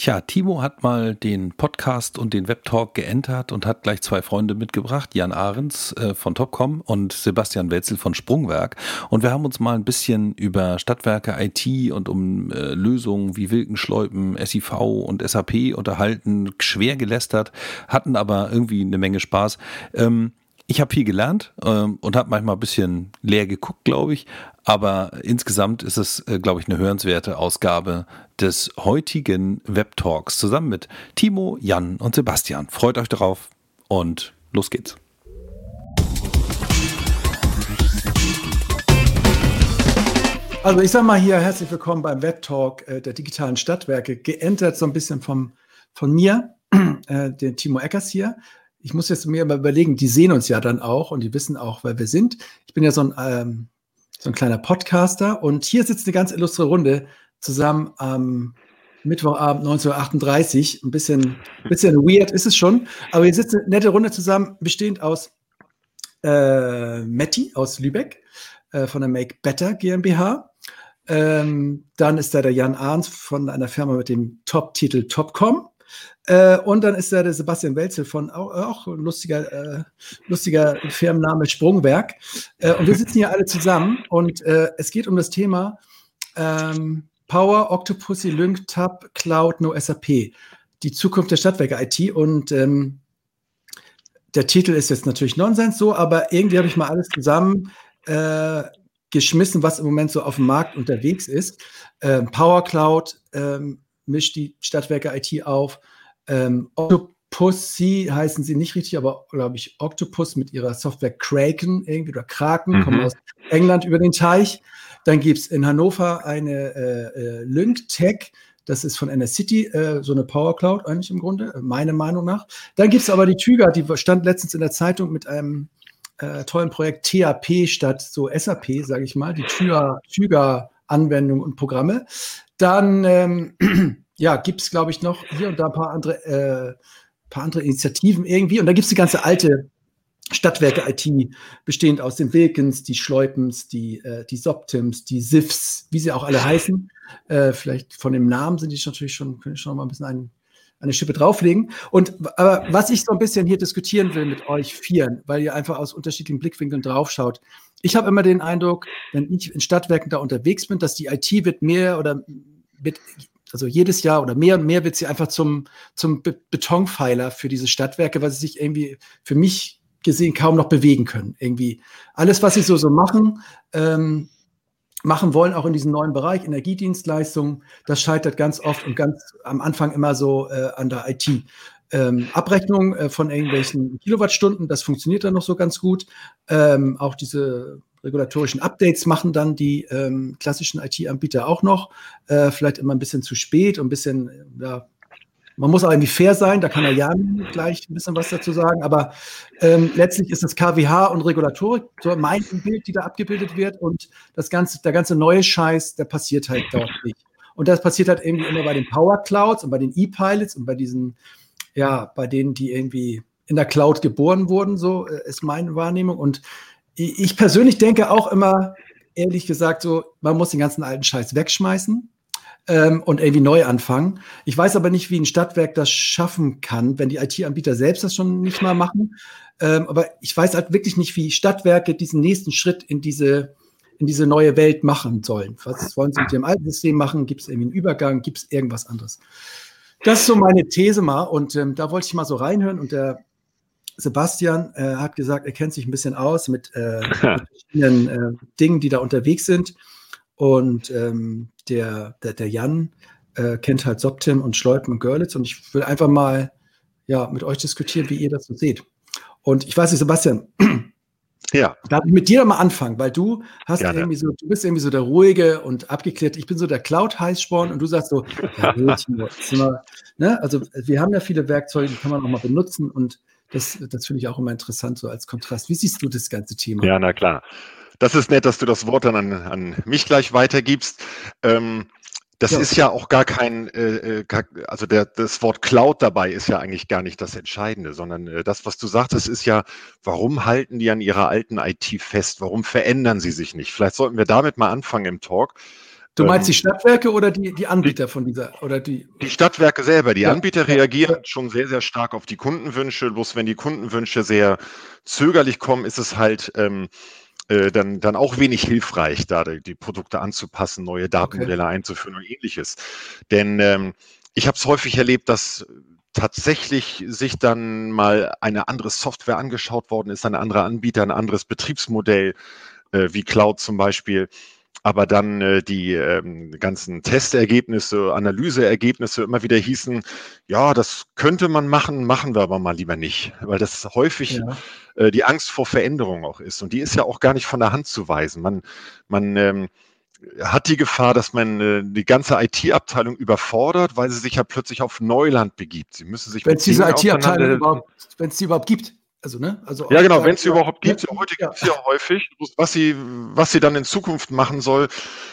Tja, Timo hat mal den Podcast und den Webtalk geentert und hat gleich zwei Freunde mitgebracht, Jan Ahrens äh, von Topcom und Sebastian Wetzel von Sprungwerk. Und wir haben uns mal ein bisschen über Stadtwerke IT und um äh, Lösungen wie Wilkenschleupen, SIV und SAP unterhalten, schwer gelästert, hatten aber irgendwie eine Menge Spaß. Ähm, ich habe viel gelernt ähm, und habe manchmal ein bisschen leer geguckt, glaube ich. Aber insgesamt ist es, äh, glaube ich, eine hörenswerte Ausgabe des heutigen Web Talks zusammen mit Timo, Jan und Sebastian. Freut euch darauf und los geht's. Also ich sage mal hier herzlich willkommen beim Web Talk äh, der digitalen Stadtwerke. Geentert so ein bisschen vom, von mir, äh, den Timo Eckers hier ich muss jetzt mir mal überlegen, die sehen uns ja dann auch und die wissen auch, wer wir sind. Ich bin ja so ein, ähm, so ein kleiner Podcaster und hier sitzt eine ganz illustre Runde zusammen am Mittwochabend 1938. Ein bisschen, bisschen weird ist es schon, aber hier sitzt eine nette Runde zusammen, bestehend aus äh, Matti aus Lübeck äh, von der Make Better GmbH. Ähm, dann ist da der Jan Arns von einer Firma mit dem Top-Titel Topcom. Äh, und dann ist da der Sebastian Welzel von auch, auch ein lustiger, äh, lustiger Firmenname Sprungwerk. Äh, und wir sitzen hier alle zusammen und äh, es geht um das Thema ähm, Power, Octopussy, Lync, Tab, Cloud, No SAP. Die Zukunft der Stadtwerke IT. Und ähm, der Titel ist jetzt natürlich Nonsens so, aber irgendwie habe ich mal alles zusammen äh, geschmissen, was im Moment so auf dem Markt unterwegs ist. Ähm, Power Cloud ähm, mischt die Stadtwerke IT auf. Ähm, Octopussy heißen sie nicht richtig, aber glaube ich Octopus mit ihrer Software Kraken irgendwie oder Kraken, mhm. kommen aus England über den Teich. Dann gibt es in Hannover eine äh, äh, LyncTech, das ist von NS City, äh, so eine Power Cloud eigentlich im Grunde, äh, meiner Meinung nach. Dann gibt es aber die Tüger, die stand letztens in der Zeitung mit einem äh, tollen Projekt TAP statt so SAP, sage ich mal, die Tüger-Anwendungen und Programme. Dann ähm, ja, gibt es, glaube ich, noch hier und da ein paar andere, äh, paar andere Initiativen irgendwie. Und da gibt es die ganze alte Stadtwerke IT, bestehend aus den Wilkens, die Schleupens, die, äh, die Soptims, die SIFs, wie sie auch alle heißen. Äh, vielleicht von dem Namen sind die natürlich schon, können schon mal ein bisschen ein, eine Schippe drauflegen. Und aber was ich so ein bisschen hier diskutieren will mit euch vieren, weil ihr einfach aus unterschiedlichen Blickwinkeln draufschaut. Ich habe immer den Eindruck, wenn ich in Stadtwerken da unterwegs bin, dass die IT wird mehr oder wird also jedes Jahr oder mehr und mehr wird sie einfach zum, zum Be Betonpfeiler für diese Stadtwerke, weil sie sich irgendwie für mich gesehen kaum noch bewegen können. Irgendwie alles, was sie so, so machen, ähm, machen wollen, auch in diesem neuen Bereich, Energiedienstleistungen, das scheitert ganz oft und ganz am Anfang immer so äh, an der IT. Ähm, Abrechnung äh, von irgendwelchen Kilowattstunden, das funktioniert dann noch so ganz gut. Ähm, auch diese regulatorischen Updates machen dann die ähm, klassischen IT-Anbieter auch noch. Äh, vielleicht immer ein bisschen zu spät und ein bisschen, ja, man muss auch irgendwie fair sein, da kann er Jan gleich ein bisschen was dazu sagen, aber ähm, letztlich ist das KWH und Regulatorik so mein Bild, die da abgebildet wird und das ganze, der ganze neue Scheiß, der passiert halt dort nicht. Und das passiert halt irgendwie immer bei den Power Clouds und bei den E-Pilots und bei diesen, ja, bei denen, die irgendwie in der Cloud geboren wurden, so äh, ist meine Wahrnehmung. Und ich persönlich denke auch immer, ehrlich gesagt, so, man muss den ganzen alten Scheiß wegschmeißen ähm, und irgendwie neu anfangen. Ich weiß aber nicht, wie ein Stadtwerk das schaffen kann, wenn die IT-Anbieter selbst das schon nicht mal machen. Ähm, aber ich weiß halt wirklich nicht, wie Stadtwerke diesen nächsten Schritt in diese, in diese neue Welt machen sollen. Was wollen sie mit dem alten System machen? Gibt es irgendwie einen Übergang? Gibt es irgendwas anderes? Das ist so meine These mal und ähm, da wollte ich mal so reinhören und der Sebastian äh, hat gesagt, er kennt sich ein bisschen aus mit, äh, mit verschiedenen äh, Dingen, die da unterwegs sind. Und ähm, der, der, der Jan äh, kennt halt Soptim und Schleupen und Görlitz. Und ich will einfach mal ja, mit euch diskutieren, wie ihr das so seht. Und ich weiß nicht, Sebastian, ja. Darf ich mit dir mal anfangen, weil du hast Gerne. irgendwie so, du bist irgendwie so der ruhige und abgeklärt. Ich bin so der Cloud-Heißsporn und du sagst so, ja, mal, ne? also wir haben ja viele Werkzeuge, die kann man auch mal benutzen und das, das finde ich auch immer interessant, so als Kontrast. Wie siehst du das ganze Thema? Ja, na klar. Das ist nett, dass du das Wort dann an, an mich gleich weitergibst. Ähm, das ja. ist ja auch gar kein, äh, äh also der, das Wort Cloud dabei ist ja eigentlich gar nicht das Entscheidende, sondern äh, das, was du sagtest, ist ja, warum halten die an ihrer alten IT fest? Warum verändern sie sich nicht? Vielleicht sollten wir damit mal anfangen im Talk. Du meinst ähm, die Stadtwerke oder die, die Anbieter von dieser oder die? Die Stadtwerke selber. Die ja, Anbieter reagieren schon sehr, sehr stark auf die Kundenwünsche. Bloß wenn die Kundenwünsche sehr zögerlich kommen, ist es halt ähm, äh, dann, dann auch wenig hilfreich, da die, Produkte anzupassen, neue Datenmodelle okay. einzuführen und ähnliches. Denn ähm, ich habe es häufig erlebt, dass tatsächlich sich dann mal eine andere Software angeschaut worden ist, ein anderer Anbieter, ein anderes Betriebsmodell, äh, wie Cloud zum Beispiel aber dann äh, die ähm, ganzen Testergebnisse, Analyseergebnisse immer wieder hießen, ja, das könnte man machen, machen wir aber mal lieber nicht, weil das häufig ja. äh, die Angst vor Veränderung auch ist. Und die ist ja auch gar nicht von der Hand zu weisen. Man, man ähm, hat die Gefahr, dass man äh, die ganze IT-Abteilung überfordert, weil sie sich ja plötzlich auf Neuland begibt. Sie müssen sich wenn es diese IT-Abteilung überhaupt, wenn es die überhaupt gibt. Also, ne? also ja, genau, wenn es sie überhaupt gibt. Ja, heute gibt es ja häufig. Was sie, was sie dann in Zukunft machen soll,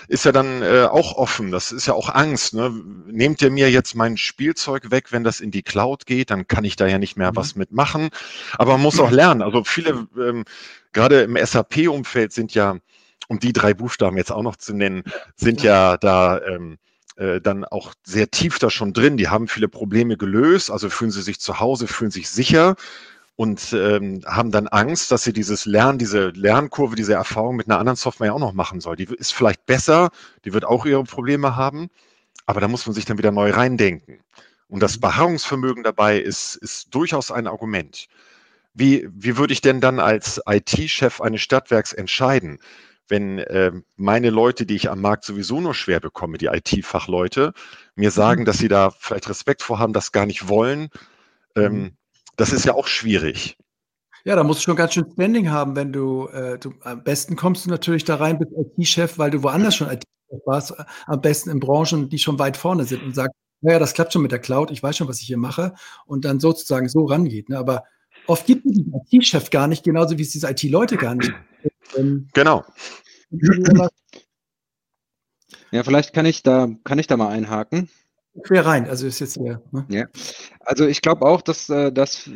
ist ja dann äh, auch offen. Das ist ja auch Angst. Ne? Nehmt ihr mir jetzt mein Spielzeug weg, wenn das in die Cloud geht, dann kann ich da ja nicht mehr mhm. was mitmachen. Aber man muss auch lernen. Also viele, ähm, gerade im SAP-Umfeld sind ja, um die drei Buchstaben jetzt auch noch zu nennen, sind ja da ähm, äh, dann auch sehr tief da schon drin. Die haben viele Probleme gelöst, also fühlen sie sich zu Hause, fühlen sich sicher und ähm, haben dann Angst, dass sie dieses Lernen, diese Lernkurve, diese Erfahrung mit einer anderen Software auch noch machen soll. Die ist vielleicht besser, die wird auch ihre Probleme haben, aber da muss man sich dann wieder neu reindenken. Und das mhm. Beharrungsvermögen dabei ist, ist durchaus ein Argument. Wie, wie würde ich denn dann als IT-Chef eines Stadtwerks entscheiden, wenn äh, meine Leute, die ich am Markt sowieso nur schwer bekomme, die IT-Fachleute, mir sagen, mhm. dass sie da vielleicht Respekt vorhaben, das gar nicht wollen, ähm, mhm. Das ist ja auch schwierig. Ja, da musst du schon ganz schön Standing haben, wenn du, äh, du am besten kommst du natürlich da rein, bist IT-Chef, weil du woanders schon IT-Chef warst, äh, am besten in Branchen, die schon weit vorne sind und sagst, naja, das klappt schon mit der Cloud, ich weiß schon, was ich hier mache und dann sozusagen so rangeht. Ne? Aber oft gibt es diesen IT-Chef gar nicht, genauso wie es diese IT-Leute gar nicht. Ähm, genau. Ja, vielleicht kann ich da, kann ich da mal einhaken quer rein. Also ist jetzt hier. Ne? Ja. Also ich glaube auch, dass, äh, dass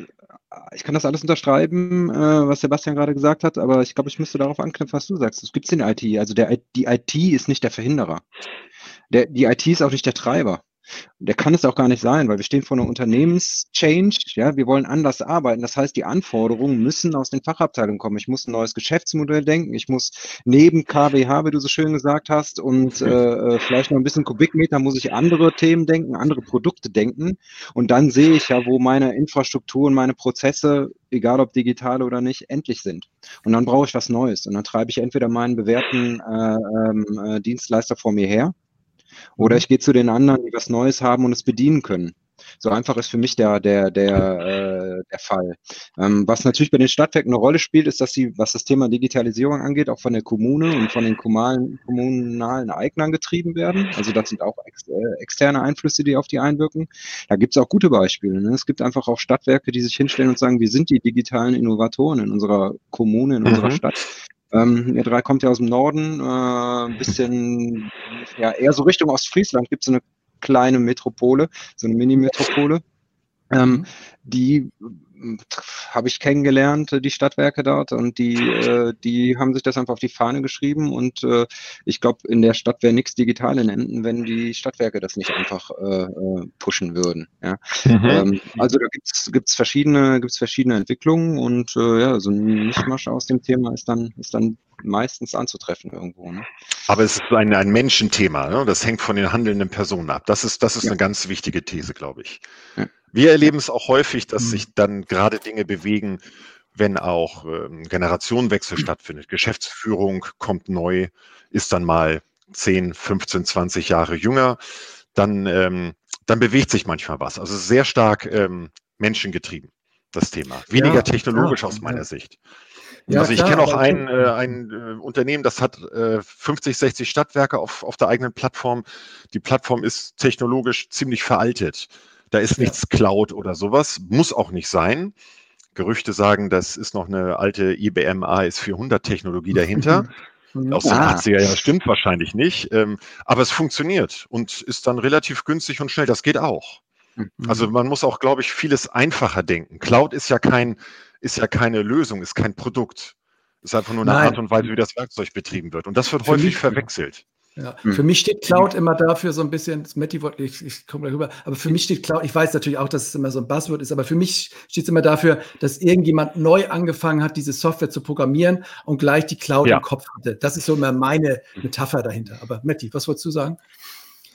ich kann das alles unterschreiben, äh, was Sebastian gerade gesagt hat, aber ich glaube, ich müsste darauf anknüpfen, was du sagst. Es gibt in der IT. Also der, die IT ist nicht der Verhinderer. Der, die IT ist auch nicht der Treiber. Der kann es auch gar nicht sein, weil wir stehen vor einer Unternehmenschange. Ja, wir wollen anders arbeiten. Das heißt, die Anforderungen müssen aus den Fachabteilungen kommen. Ich muss ein neues Geschäftsmodell denken. Ich muss neben KWH, wie du so schön gesagt hast, und äh, vielleicht noch ein bisschen Kubikmeter, muss ich andere Themen denken, andere Produkte denken. Und dann sehe ich ja, wo meine Infrastruktur und meine Prozesse, egal ob digital oder nicht, endlich sind. Und dann brauche ich was Neues. Und dann treibe ich entweder meinen bewährten äh, ähm, äh, Dienstleister vor mir her oder mhm. ich gehe zu den anderen, die was Neues haben und es bedienen können. So einfach ist für mich der, der, der, äh, der Fall. Ähm, was natürlich bei den Stadtwerken eine Rolle spielt, ist, dass sie, was das Thema Digitalisierung angeht, auch von der Kommune und von den kommunalen, kommunalen Eignern getrieben werden. Also das sind auch ex, äh, externe Einflüsse, die auf die einwirken. Da gibt es auch gute Beispiele. Ne? Es gibt einfach auch Stadtwerke, die sich hinstellen und sagen, wir sind die digitalen Innovatoren in unserer Kommune, in mhm. unserer Stadt. Ähm, ihr drei kommt ja aus dem Norden, äh, ein bisschen, ja, eher so Richtung Ostfriesland gibt es so eine kleine Metropole, so eine Mini-Metropole. Ähm, mhm. die habe ich kennengelernt, äh, die Stadtwerke dort, und die, äh, die haben sich das einfach auf die Fahne geschrieben. Und äh, ich glaube, in der Stadt wäre nichts digital in Enden, wenn die Stadtwerke das nicht einfach äh, äh pushen würden. Ja? Mhm. Ähm, also da gibt es verschiedene, gibt's verschiedene Entwicklungen und äh, ja, so ein Mischmasch aus dem Thema ist dann, ist dann meistens anzutreffen irgendwo. Ne? Aber es ist ein, ein Menschenthema, ne? das hängt von den handelnden Personen ab. Das ist, das ist ja. eine ganz wichtige These, glaube ich. Ja. Wir erleben es auch häufig, dass mhm. sich dann gerade Dinge bewegen, wenn auch ähm, Generationenwechsel mhm. stattfindet. Geschäftsführung kommt neu, ist dann mal 10, 15, 20 Jahre jünger, dann, ähm, dann bewegt sich manchmal was. Also sehr stark ähm, menschengetrieben, das Thema. Weniger ja, technologisch klar, aus meiner ja. Sicht. Ja, also ich kenne auch ein, äh, ein äh, Unternehmen, das hat äh, 50, 60 Stadtwerke auf, auf der eigenen Plattform. Die Plattform ist technologisch ziemlich veraltet. Da ist nichts ja. Cloud oder sowas. Muss auch nicht sein. Gerüchte sagen, das ist noch eine alte IBM AS400-Technologie dahinter. Aus den ah. 80er Jahren stimmt wahrscheinlich nicht. Ähm, aber es funktioniert und ist dann relativ günstig und schnell. Das geht auch. Mhm. Also man muss auch, glaube ich, vieles einfacher denken. Cloud ist ja kein, ist ja keine Lösung, ist kein Produkt. Ist einfach nur eine Nein. Art und Weise, wie das Werkzeug betrieben wird. Und das wird Für häufig verwechselt. Ja. Hm. Für mich steht Cloud immer dafür so ein bisschen, das Matti wollte, ich, ich komme gleich rüber, aber für mich steht Cloud, ich weiß natürlich auch, dass es immer so ein Buzzword ist, aber für mich steht es immer dafür, dass irgendjemand neu angefangen hat, diese Software zu programmieren und gleich die Cloud ja. im Kopf hatte. Das ist so immer meine Metapher dahinter. Aber Matti, was wolltest du sagen?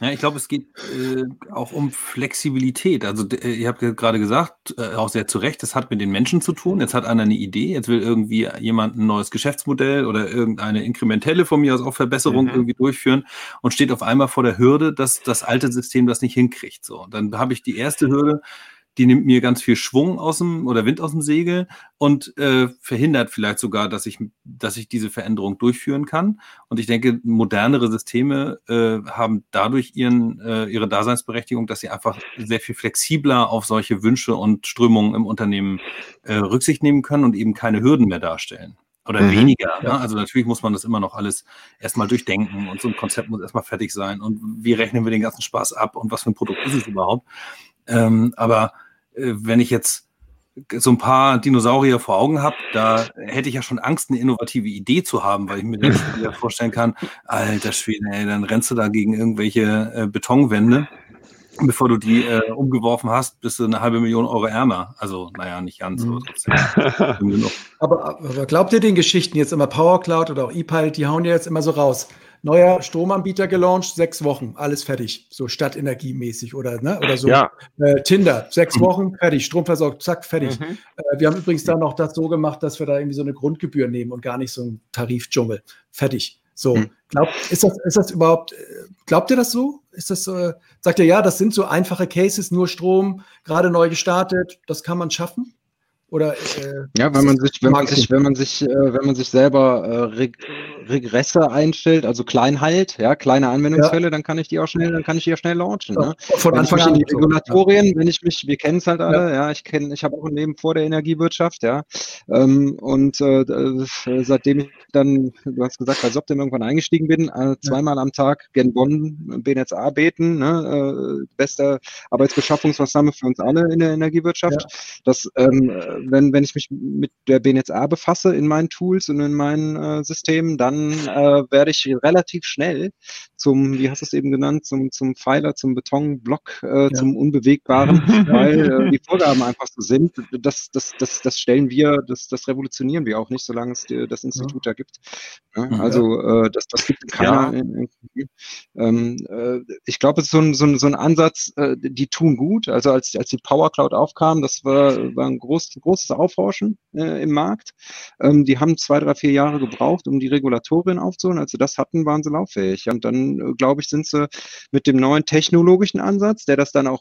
Ja, ich glaube, es geht äh, auch um Flexibilität. Also äh, ihr habt gerade gesagt, äh, auch sehr zu Recht, das hat mit den Menschen zu tun. Jetzt hat einer eine Idee, jetzt will irgendwie jemand ein neues Geschäftsmodell oder irgendeine inkrementelle von mir aus auch Verbesserung mhm. irgendwie durchführen und steht auf einmal vor der Hürde, dass das alte System das nicht hinkriegt. So, dann habe ich die erste Hürde, die nimmt mir ganz viel Schwung aus dem oder Wind aus dem Segel und äh, verhindert vielleicht sogar, dass ich, dass ich diese Veränderung durchführen kann. Und ich denke, modernere Systeme äh, haben dadurch ihren, äh, ihre Daseinsberechtigung, dass sie einfach sehr viel flexibler auf solche Wünsche und Strömungen im Unternehmen äh, Rücksicht nehmen können und eben keine Hürden mehr darstellen oder mhm. weniger. Ne? Also natürlich muss man das immer noch alles erstmal durchdenken und so ein Konzept muss erstmal fertig sein und wie rechnen wir den ganzen Spaß ab und was für ein Produkt ist es überhaupt. Ähm, aber wenn ich jetzt so ein paar Dinosaurier vor Augen habe, da hätte ich ja schon Angst, eine innovative Idee zu haben, weil ich mir dann vorstellen kann, alter Schwede, ey, dann rennst du da gegen irgendwelche äh, Betonwände. Bevor du die äh, umgeworfen hast, bist du eine halbe Million Euro ärmer. Also, naja, nicht ganz. Mhm. aber, aber glaubt ihr den Geschichten jetzt immer Power Cloud oder auch ePilot, die hauen ja jetzt immer so raus neuer Stromanbieter gelauncht, sechs Wochen, alles fertig, so stadtenergiemäßig oder, ne, oder so. Ja. Äh, Tinder, sechs mhm. Wochen, fertig, Strom versorgt, zack, fertig. Mhm. Äh, wir haben übrigens dann noch das so gemacht, dass wir da irgendwie so eine Grundgebühr nehmen und gar nicht so einen Tarifdschungel. Fertig. So, mhm. glaubt, ist das, ist das überhaupt, äh, glaubt ihr das so? Ist das, äh, sagt ihr, ja, das sind so einfache Cases, nur Strom, gerade neu gestartet, das kann man schaffen? Oder, äh, ja, wenn man sich, wenn man sich, wenn man sich, äh, wenn man sich selber äh, Reg Regresse einstellt, also klein halt, ja, kleine Anwendungsfälle, ja. dann kann ich die auch schnell, dann kann ich die auch schnell launchen. Ne? Von wenn Anfang an die Regulatorien, so. wenn ich mich, wir kennen es halt alle, ja, ja ich kenne, ich habe auch ein Leben vor der Energiewirtschaft, ja, ähm, und äh, äh, seitdem ich dann, du hast gesagt, bei Soptim irgendwann eingestiegen bin, äh, zweimal ja. am Tag gen Bonn BNetzA beten, ne, äh, beste Arbeitsbeschaffungsmaßnahme für uns alle in der Energiewirtschaft. Das ähm, wenn, wenn ich mich mit der BNetzA befasse in meinen Tools und in meinen äh, Systemen, dann äh, werde ich relativ schnell zum, wie hast du es eben genannt, zum, zum Pfeiler, zum Betonblock, äh, ja. zum Unbewegbaren, weil äh, die Vorgaben einfach so sind. Das, das, das, das stellen wir, das, das revolutionieren wir auch nicht, solange es die, das Institut ja. da gibt. Ja, also äh, das, das gibt keiner. In, in, ähm, äh, ich glaube, es ist so ein, so ein, so ein Ansatz, äh, die tun gut. Also als, als die Power Cloud aufkam, das war, war ein groß, großes Aufrauschen äh, im Markt. Ähm, die haben zwei, drei, vier Jahre gebraucht, um die Regulatorien aufzuholen. Als sie das hatten, waren sie lauffähig. Und dann, äh, glaube ich, sind sie mit dem neuen technologischen Ansatz, der das dann auch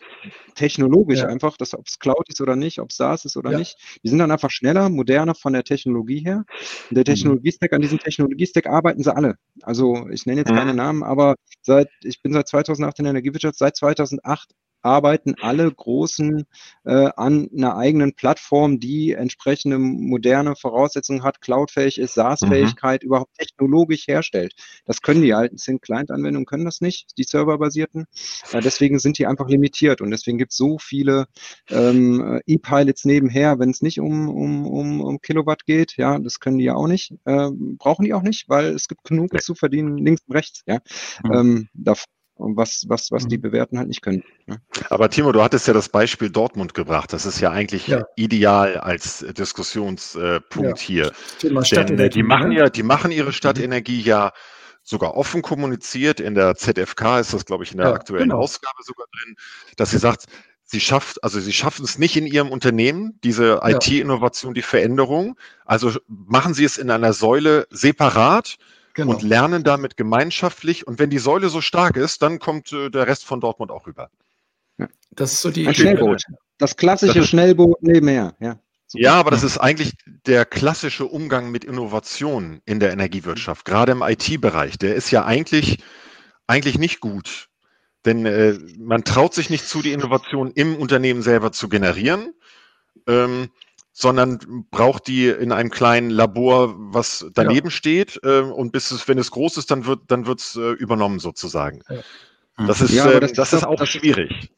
technologisch ja. einfach, dass ob es Cloud ist oder nicht, ob es SaaS ist oder ja. nicht, die sind dann einfach schneller, moderner von der Technologie her. Und der mhm. Technologiestack, an diesem Technologiestack arbeiten sie alle. Also ich nenne jetzt keine Namen, aber seit, ich bin seit 2008 in der Energiewirtschaft, seit 2008 arbeiten alle Großen äh, an einer eigenen Plattform, die entsprechende moderne Voraussetzungen hat, cloudfähig ist, SaaS-Fähigkeit, mhm. überhaupt technologisch herstellt. Das können die alten Sync-Client-Anwendungen, können das nicht, die serverbasierten. Äh, deswegen sind die einfach limitiert und deswegen gibt es so viele ähm, E-Pilots nebenher, wenn es nicht um, um, um, um Kilowatt geht. Ja, das können die ja auch nicht, äh, brauchen die auch nicht, weil es gibt genug zu verdienen links und rechts. Ja, mhm. ähm, davon was, was, was die mhm. bewerten halt nicht können. Ne? Aber Timo, du hattest ja das Beispiel Dortmund gebracht. Das ist ja eigentlich ja. ideal als Diskussionspunkt ja. hier. Thema Denn äh, die machen ne? ja, die machen ihre mhm. Stadtenergie ja sogar offen kommuniziert. In der ZFK ist das, glaube ich, in der ja, aktuellen genau. Ausgabe sogar drin, dass sie sagt, sie schafft, also sie schaffen es nicht in ihrem Unternehmen, diese IT-Innovation, die Veränderung. Also machen sie es in einer Säule separat genau. und lernen damit gemeinschaftlich. Und wenn die Säule so stark ist, dann kommt äh, der Rest von Dortmund auch rüber. Ja. Das ist so die Ein Schnellboot. Das klassische das Schnellboot nebenher, ja. Ja, aber das ist eigentlich der klassische Umgang mit Innovationen in der Energiewirtschaft, gerade im IT-Bereich. Der ist ja eigentlich, eigentlich nicht gut. Denn äh, man traut sich nicht zu, die Innovation im Unternehmen selber zu generieren. Ähm, sondern braucht die in einem kleinen Labor, was daneben ja. steht. Äh, und bis es, wenn es groß ist, dann wird dann wird's äh, übernommen sozusagen. Ja. Das ist, ja, äh, das, das, ist auch das schwierig.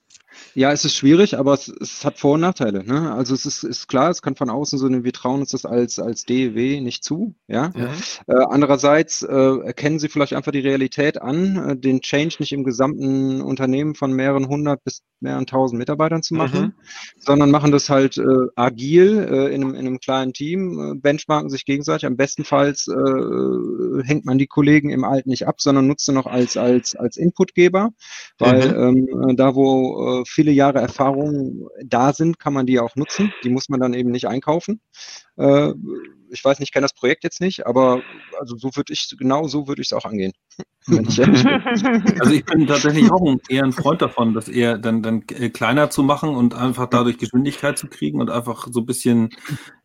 Ja, es ist schwierig, aber es, es hat Vor- und Nachteile. Ne? Also es ist, ist, klar, es kann von außen so eine, wir trauen uns das als, als DEW nicht zu. Ja. ja. Äh, andererseits äh, erkennen sie vielleicht einfach die Realität an, äh, den Change nicht im gesamten Unternehmen von mehreren hundert bis mehreren tausend Mitarbeitern zu machen, mhm. sondern machen das halt äh, agil äh, in, einem, in einem kleinen Team, äh, benchmarken sich gegenseitig. Am bestenfalls hängt man die Kollegen im Alten nicht ab, sondern nutzt sie noch als, als, als Inputgeber, weil mhm. ähm, da, wo viele viele Jahre Erfahrung da sind, kann man die auch nutzen. Die muss man dann eben nicht einkaufen. Äh, ich weiß nicht, ich kenne das Projekt jetzt nicht, aber also so würde ich, genau so würde ich es auch angehen. Ich also ich bin tatsächlich auch ein, eher ein Freund davon, das eher dann, dann äh, kleiner zu machen und einfach dadurch Geschwindigkeit zu kriegen und einfach so ein bisschen,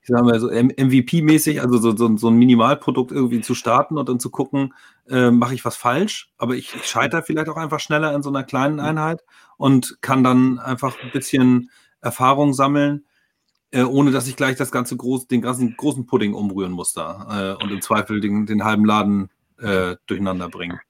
ich sage mal so MVP-mäßig, also so, so, so ein Minimalprodukt irgendwie zu starten und dann zu gucken, äh, mache ich was falsch, aber ich, ich scheitere vielleicht auch einfach schneller in so einer kleinen Einheit und kann dann einfach ein bisschen Erfahrung sammeln äh, ohne dass ich gleich das ganze groß, den ganzen großen Pudding umrühren muss da äh, und im Zweifel den, den halben Laden äh, durcheinander bringen.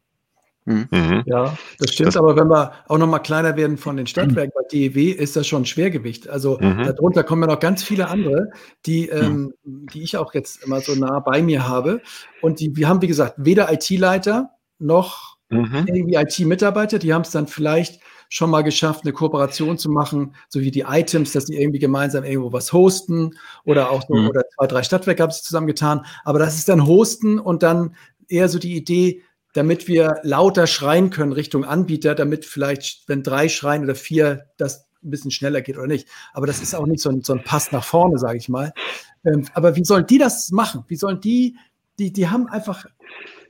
Mhm. mhm. Ja, das stimmt, das aber wenn wir auch noch mal kleiner werden von den Stadtwerken, bei DEW ist das schon Schwergewicht. Also mhm. darunter kommen ja noch ganz viele andere, die, ähm, mhm. die ich auch jetzt immer so nah bei mir habe. Und die, wir haben, wie gesagt, weder IT-Leiter noch mhm. irgendwie IT-Mitarbeiter, die haben es dann vielleicht schon mal geschafft, eine Kooperation zu machen, so wie die Items, dass sie irgendwie gemeinsam irgendwo was hosten oder auch so, mhm. oder zwei, drei Stadtwerke haben sich zusammengetan. Aber das ist dann Hosten und dann eher so die Idee, damit wir lauter schreien können Richtung Anbieter, damit vielleicht, wenn drei schreien oder vier, das ein bisschen schneller geht oder nicht. Aber das ist auch nicht so ein, so ein Pass nach vorne, sage ich mal. Ähm, aber wie sollen die das machen? Wie sollen die, die, die haben einfach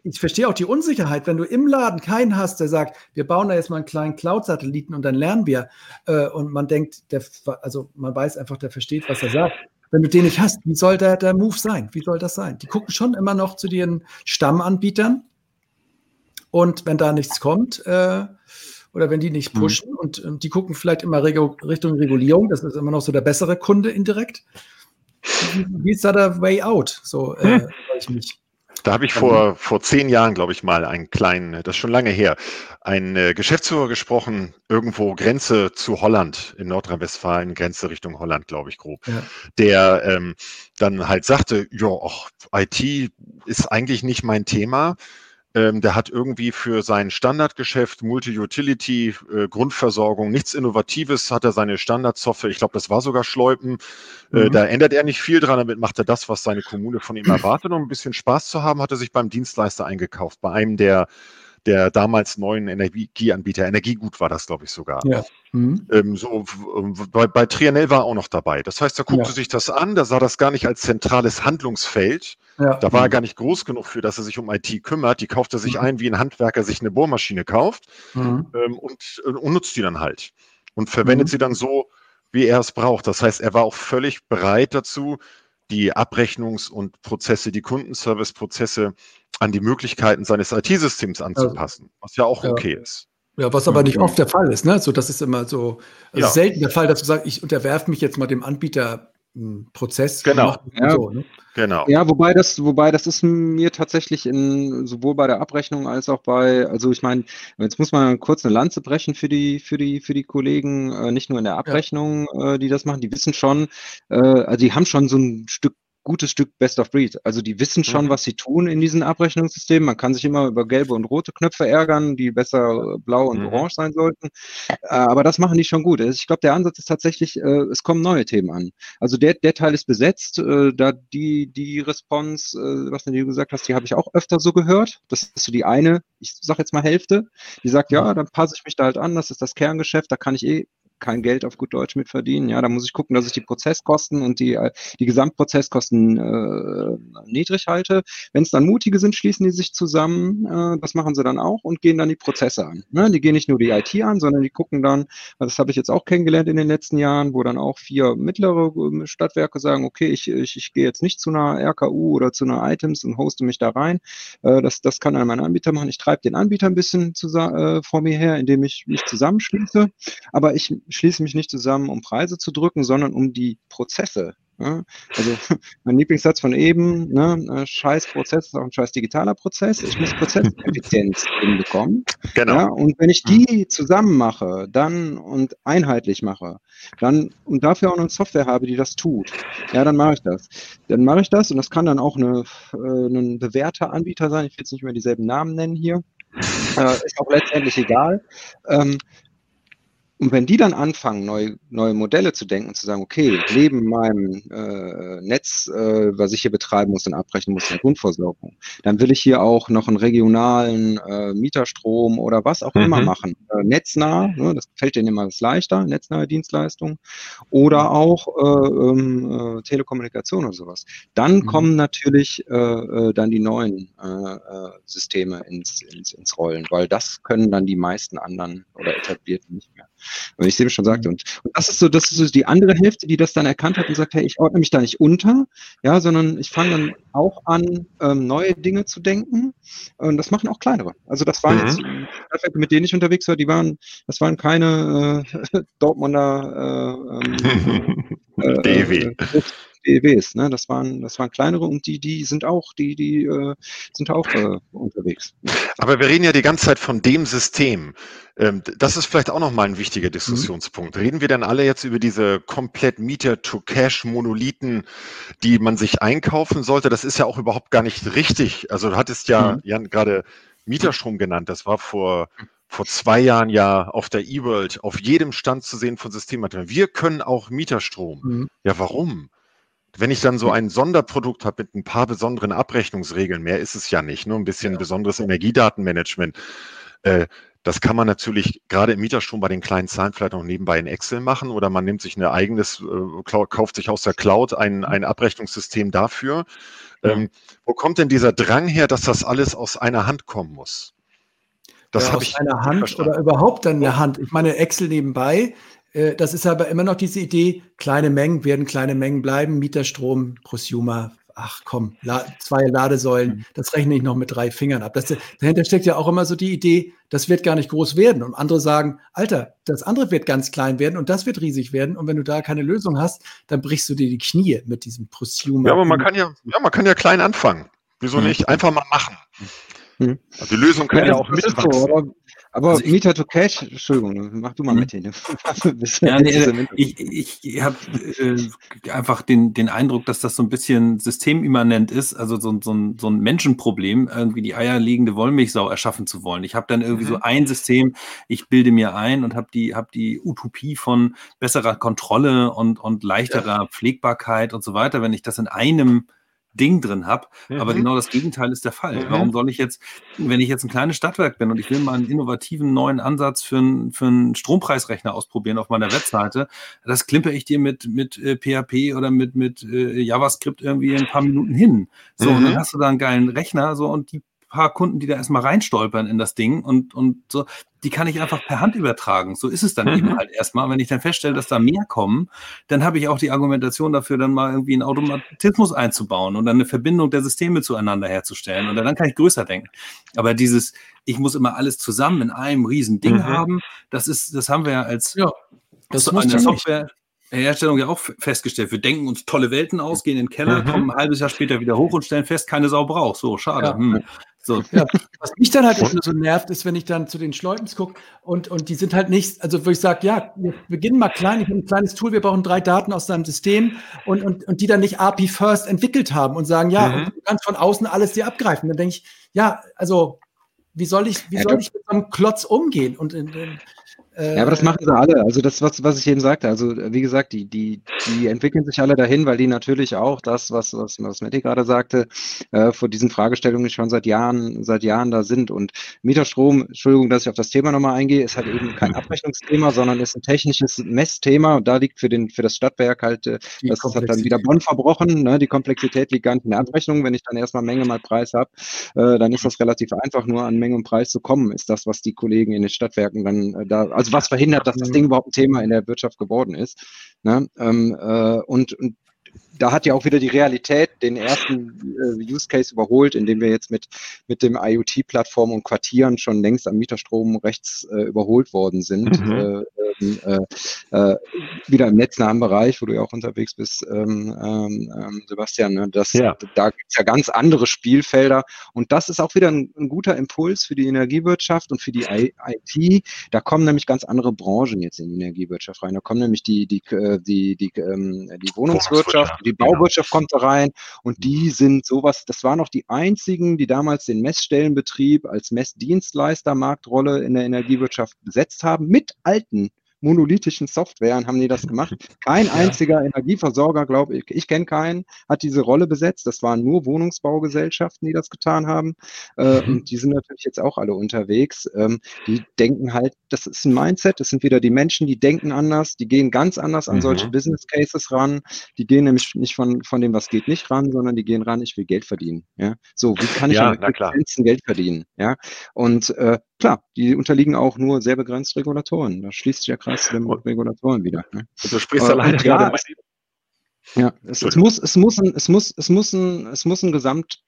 ich verstehe auch die Unsicherheit, wenn du im Laden keinen hast, der sagt, wir bauen da jetzt mal einen kleinen Cloud-Satelliten und dann lernen wir. Äh, und man denkt, der, also man weiß einfach, der versteht, was er sagt. Wenn du den nicht hast, wie soll der, der Move sein? Wie soll das sein? Die gucken schon immer noch zu den Stammanbietern. Und wenn da nichts kommt, äh, oder wenn die nicht mhm. pushen mhm. und, und, die gucken vielleicht immer Regu Richtung Regulierung, das ist immer noch so der bessere Kunde indirekt. Wie, ist da der Way out? So, äh, hm. ich mich. Da habe ich vor, vor zehn Jahren, glaube ich mal, einen kleinen, das ist schon lange her, einen äh, Geschäftsführer gesprochen, irgendwo Grenze zu Holland in Nordrhein-Westfalen, Grenze Richtung Holland, glaube ich, grob, ja. der ähm, dann halt sagte, ja, IT ist eigentlich nicht mein Thema. Ähm, der hat irgendwie für sein Standardgeschäft, Multi-Utility, äh, Grundversorgung, nichts Innovatives, hat er seine Standardsoftware, ich glaube, das war sogar Schleupen. Äh, mhm. Da ändert er nicht viel dran, damit macht er das, was seine Kommune von ihm erwartet. Um ein bisschen Spaß zu haben, hat er sich beim Dienstleister eingekauft, bei einem der der damals neuen Energieanbieter. Energiegut war das, glaube ich, sogar. Ja. Mhm. Ähm, so, bei, bei Trianel war auch noch dabei. Das heißt, er guckte ja. sich das an, da sah das gar nicht als zentrales Handlungsfeld. Ja. Da war er gar nicht groß genug für, dass er sich um IT kümmert. Die kauft er sich mhm. ein, wie ein Handwerker sich eine Bohrmaschine kauft mhm. ähm, und, äh, und, nutzt die dann halt. Und verwendet mhm. sie dann so, wie er es braucht. Das heißt, er war auch völlig bereit dazu, die Abrechnungs- und Prozesse, die Kundenservice-Prozesse an die Möglichkeiten seines IT-Systems anzupassen, was ja auch ja. okay ist. Ja, was aber nicht oft der Fall ist, ne? So, das ist immer so also ja. selten der Fall, dass du sagst, ich unterwerfe mich jetzt mal dem Anbieter Prozess. Genau. Ja, so, ne? genau. Ja, wobei das, wobei das ist mir tatsächlich in sowohl bei der Abrechnung als auch bei, also ich meine, jetzt muss man kurz eine Lanze brechen für die, für die, für die Kollegen, äh, nicht nur in der Abrechnung, ja. äh, die das machen, die wissen schon, äh, also die haben schon so ein Stück gutes Stück Best of Breed. Also die wissen schon, mhm. was sie tun in diesen Abrechnungssystemen. Man kann sich immer über gelbe und rote Knöpfe ärgern, die besser blau und mhm. orange sein sollten. Äh, aber das machen die schon gut. Also ich glaube, der Ansatz ist tatsächlich, äh, es kommen neue Themen an. Also der, der Teil ist besetzt. Äh, da die, die Response, was du gesagt hast, die habe ich auch öfter so gehört. Das ist so die eine, ich sage jetzt mal Hälfte, die sagt, ja, dann passe ich mich da halt an, das ist das Kerngeschäft, da kann ich eh kein Geld auf gut Deutsch mit verdienen. Ja, da muss ich gucken, dass ich die Prozesskosten und die, äh, die Gesamtprozesskosten äh, niedrig halte. Wenn es dann mutige sind, schließen die sich zusammen. Äh, das machen sie dann auch und gehen dann die Prozesse an. Ne? Die gehen nicht nur die IT an, sondern die gucken dann, das habe ich jetzt auch kennengelernt in den letzten Jahren, wo dann auch vier mittlere ähm, Stadtwerke sagen, okay, ich, ich, ich gehe jetzt nicht zu einer RKU oder zu einer Items und hoste mich da rein. Äh, das, das kann dann mein Anbieter machen. Ich treibe den Anbieter ein bisschen zu, äh, vor mir her, indem ich mich zusammenschließe. Aber ich schließe mich nicht zusammen, um Preise zu drücken, sondern um die Prozesse Ja? Also mein Lieblingssatz von eben, ne, scheiß Prozess ist auch ein scheiß digitaler Prozess. Ich muss Prozesseffizienz hinbekommen. Genau. Ja? Und wenn ich die zusammen mache, dann und einheitlich mache, dann und dafür auch eine Software habe, die das tut, ja, dann mache ich das. Dann mache ich das und das kann dann auch eine, äh, ein bewährter Anbieter sein. Ich will jetzt nicht mehr dieselben Namen nennen hier. Äh, ist auch letztendlich egal. Ähm, und wenn die dann anfangen, neue, neue Modelle zu denken und zu sagen, okay, neben meinem äh, Netz, äh, was ich hier betreiben muss und abbrechen muss, der Grundversorgung, dann will ich hier auch noch einen regionalen äh, Mieterstrom oder was auch mhm. immer machen. Äh, netznah, ne, das fällt denen immer das leichter, netznahe Dienstleistung oder auch äh, ähm, äh, Telekommunikation oder sowas. Dann mhm. kommen natürlich äh, äh, dann die neuen äh, äh, Systeme ins, ins, ins Rollen, weil das können dann die meisten anderen oder etablierten nicht mehr. Weil ich es eben schon sagte. Und, und, das ist so, das ist so die andere Hälfte, die das dann erkannt hat und sagt, hey, ich ordne mich da nicht unter, ja, sondern ich fange dann auch an, ähm, neue Dinge zu denken. Und das machen auch kleinere. Also das waren mhm. jetzt, mit denen ich unterwegs war, die waren, das waren keine äh, Dortmunder äh, ähm, äh, DEW. DEWs, ne? Das waren, das waren kleinere und die, die sind auch, die, die äh, sind auch äh, unterwegs. Aber wir reden ja die ganze Zeit von dem System. Ähm, das ist vielleicht auch nochmal ein wichtiger mhm. Diskussionspunkt. Mhm. Reden wir denn alle jetzt über diese komplett Meter-to-Cash-Monolithen, die man sich einkaufen sollte? Das ist ja auch überhaupt gar nicht richtig. Also du hattest ja, mhm. Jan, gerade Mieterstrom genannt. Das war vor vor zwei Jahren ja auf der eWorld auf jedem Stand zu sehen von Systemmaterial. Wir können auch Mieterstrom. Mhm. Ja, warum? Wenn ich dann so ein Sonderprodukt habe mit ein paar besonderen Abrechnungsregeln, mehr ist es ja nicht, nur ein bisschen ja. besonderes Energiedatenmanagement. Äh, das kann man natürlich gerade im Mieterstrom bei den kleinen Zahlen vielleicht noch nebenbei in Excel machen oder man nimmt sich ein eigenes, äh, kauft sich aus der Cloud ein, ein Abrechnungssystem dafür. Ähm, wo kommt denn dieser Drang her, dass das alles aus einer Hand kommen muss? Das ja, habe ich einer Hand verstanden. oder überhaupt dann in der Hand. Ich meine, Excel nebenbei das ist aber immer noch diese Idee, kleine Mengen werden kleine Mengen bleiben, Mieterstrom, Prosumer, ach komm, la zwei Ladesäulen, mhm. das rechne ich noch mit drei Fingern ab. Das, dahinter steckt ja auch immer so die Idee, das wird gar nicht groß werden. Und andere sagen, Alter, das andere wird ganz klein werden und das wird riesig werden. Und wenn du da keine Lösung hast, dann brichst du dir die Knie mit diesem Prosumer. Ja, aber man kann ja, ja, man kann ja klein anfangen. Wieso mhm. nicht? Einfach mal machen. Mhm. Also die Lösung kann ja, ja auch mitwachsen. So, aber also Mieter to Cash, Entschuldigung, mach du mal hm? mit hin. ja, nee, ich ich habe äh, einfach den, den Eindruck, dass das so ein bisschen systemimmanent ist, also so, so, ein, so ein Menschenproblem, irgendwie die eierlegende Wollmilchsau erschaffen zu wollen. Ich habe dann irgendwie mhm. so ein System, ich bilde mir ein und habe die, hab die Utopie von besserer Kontrolle und, und leichterer ja. Pflegbarkeit und so weiter, wenn ich das in einem Ding drin habe. Mhm. Aber genau das Gegenteil ist der Fall. Mhm. Warum soll ich jetzt, wenn ich jetzt ein kleines Stadtwerk bin und ich will mal einen innovativen neuen Ansatz für, ein, für einen Strompreisrechner ausprobieren auf meiner Webseite, das klimper ich dir mit, mit äh, PHP oder mit, mit äh, JavaScript irgendwie in ein paar Minuten hin. So, mhm. und dann mhm. hast du da einen geilen Rechner so und die paar Kunden, die da erstmal reinstolpern in das Ding und, und so, die kann ich einfach per Hand übertragen. So ist es dann mhm. eben halt erstmal. Wenn ich dann feststelle, dass da mehr kommen, dann habe ich auch die Argumentation dafür, dann mal irgendwie einen Automatismus einzubauen und dann eine Verbindung der Systeme zueinander herzustellen. Und dann kann ich größer denken. Aber dieses, ich muss immer alles zusammen in einem riesen Ding mhm. haben, das ist, das haben wir ja als ja, das so eine Software. Nicht. Herstellung ja auch festgestellt. Wir denken uns tolle Welten aus, gehen in den Keller, mhm. kommen ein halbes Jahr später wieder hoch und stellen fest, keine Sau braucht. So, schade. Ja. Hm. So. Ja, was mich dann halt immer so nervt, ist, wenn ich dann zu den Schleutens gucke und, und die sind halt nicht, also wo ich sage, ja, wir beginnen mal klein, ich habe ein kleines Tool, wir brauchen drei Daten aus deinem System und, und, und die dann nicht API First entwickelt haben und sagen, ja, mhm. du kannst von außen alles dir abgreifen. Dann denke ich, ja, also wie soll ich, wie ja, soll ich mit so einem Klotz umgehen? Und in, in, äh, ja, aber das machen sie alle. Also das, was, was ich eben sagte, also wie gesagt, die, die, die entwickeln sich alle dahin, weil die natürlich auch das, was, was, was Matti gerade sagte, äh, vor diesen Fragestellungen schon seit Jahren, seit Jahren da sind. Und Mieterstrom, Entschuldigung, dass ich auf das Thema nochmal eingehe, ist halt eben kein Abrechnungsthema, sondern ist ein technisches Messthema. Und da liegt für, den, für das Stadtwerk halt, äh, das hat dann wieder Bonn verbrochen. Ne? Die Komplexität liegt gar nicht in der Abrechnung. Wenn ich dann erstmal Menge mal Preis habe, äh, dann ist das relativ einfach, nur an Menge und Preis zu kommen, ist das, was die Kollegen in den Stadtwerken dann äh, da, also was verhindert, dass das Ding überhaupt ein Thema in der Wirtschaft geworden ist. Ne? Ähm, äh, und, und da hat ja auch wieder die Realität den ersten äh, Use Case überholt, indem wir jetzt mit, mit dem IoT-Plattform und Quartieren schon längst am Mieterstrom rechts äh, überholt worden sind. Mhm. Äh, Daten äh, äh, wieder im netznahen Bereich, wo du ja auch unterwegs bist, ähm, ähm, ähm Sebastian. Ne? Das, ja. Da gibt es ja ganz andere Spielfelder und das ist auch wieder ein, ein, guter Impuls für die Energiewirtschaft und für die IT. Da kommen nämlich ganz andere Branchen jetzt in die Energiewirtschaft rein. Da kommen nämlich die, die, äh, die, die, ähm, die Wohnungswirtschaft, die genau. Bauwirtschaft kommt da rein und die sind sowas, das waren auch die einzigen, die damals den Messstellenbetrieb als Messdienstleister-Marktrolle in der Energiewirtschaft besetzt haben, mit alten monolithischen Softwaren haben die das gemacht. Kein ja. einziger Energieversorger, glaube ich, ich kenne keinen, hat diese Rolle besetzt. Das waren nur Wohnungsbaugesellschaften, die das getan haben. Äh, mhm. Und die sind natürlich jetzt auch alle unterwegs. Ähm, die denken halt, das ist ein Mindset, das sind wieder die Menschen, die denken anders, die gehen ganz anders an mhm. solche Business Cases ran. Die gehen nämlich nicht von, von dem, was geht, nicht ran, sondern die gehen ran, ich will Geld verdienen. Ja? So, wie kann ich ja, Geld verdienen? Ja? Und äh, Klar, die unterliegen auch nur sehr begrenzt Regulatoren. Da schließt sich der Kreis zu den Regulatoren wieder. Ne? Du sprichst äh, leider ja, gerade. Ja, es, es, muss, es muss ein, es muss, es muss ein, es muss ein Gesamt,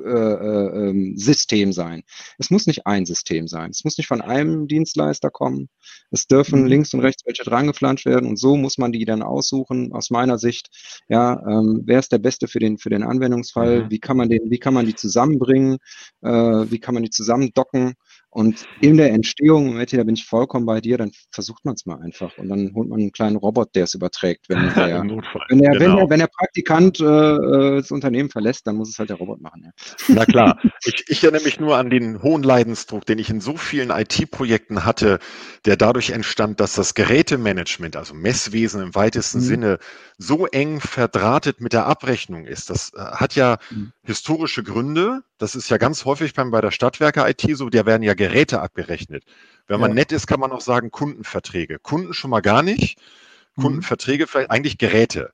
äh, äh, ähm, System sein. Es muss nicht ein System sein. Es muss nicht von einem Dienstleister kommen. Es dürfen mhm. links und rechts welche drangeflanscht werden und so muss man die dann aussuchen. Aus meiner Sicht, ja, ähm, wer ist der Beste für den für den Anwendungsfall? Mhm. Wie kann man den, wie kann man die zusammenbringen? Äh, wie kann man die zusammendocken? Und in der Entstehung, Matti, da bin ich vollkommen bei dir, dann versucht man es mal einfach. Und dann holt man einen kleinen Robot, der es überträgt. Wenn der, wenn der, genau. wenn der, wenn der Praktikant äh, das Unternehmen verlässt, dann muss es halt der Robot machen. Ja. Na klar. Ich, ich erinnere mich nur an den hohen Leidensdruck, den ich in so vielen IT-Projekten hatte, der dadurch entstand, dass das Gerätemanagement, also Messwesen im weitesten mhm. Sinne, so eng verdrahtet mit der Abrechnung ist. Das äh, hat ja mhm. historische Gründe. Das ist ja ganz häufig beim, bei der Stadtwerke-IT so, da werden ja Geräte abgerechnet. Wenn man ja. nett ist, kann man auch sagen Kundenverträge. Kunden schon mal gar nicht. Mhm. Kundenverträge vielleicht eigentlich Geräte.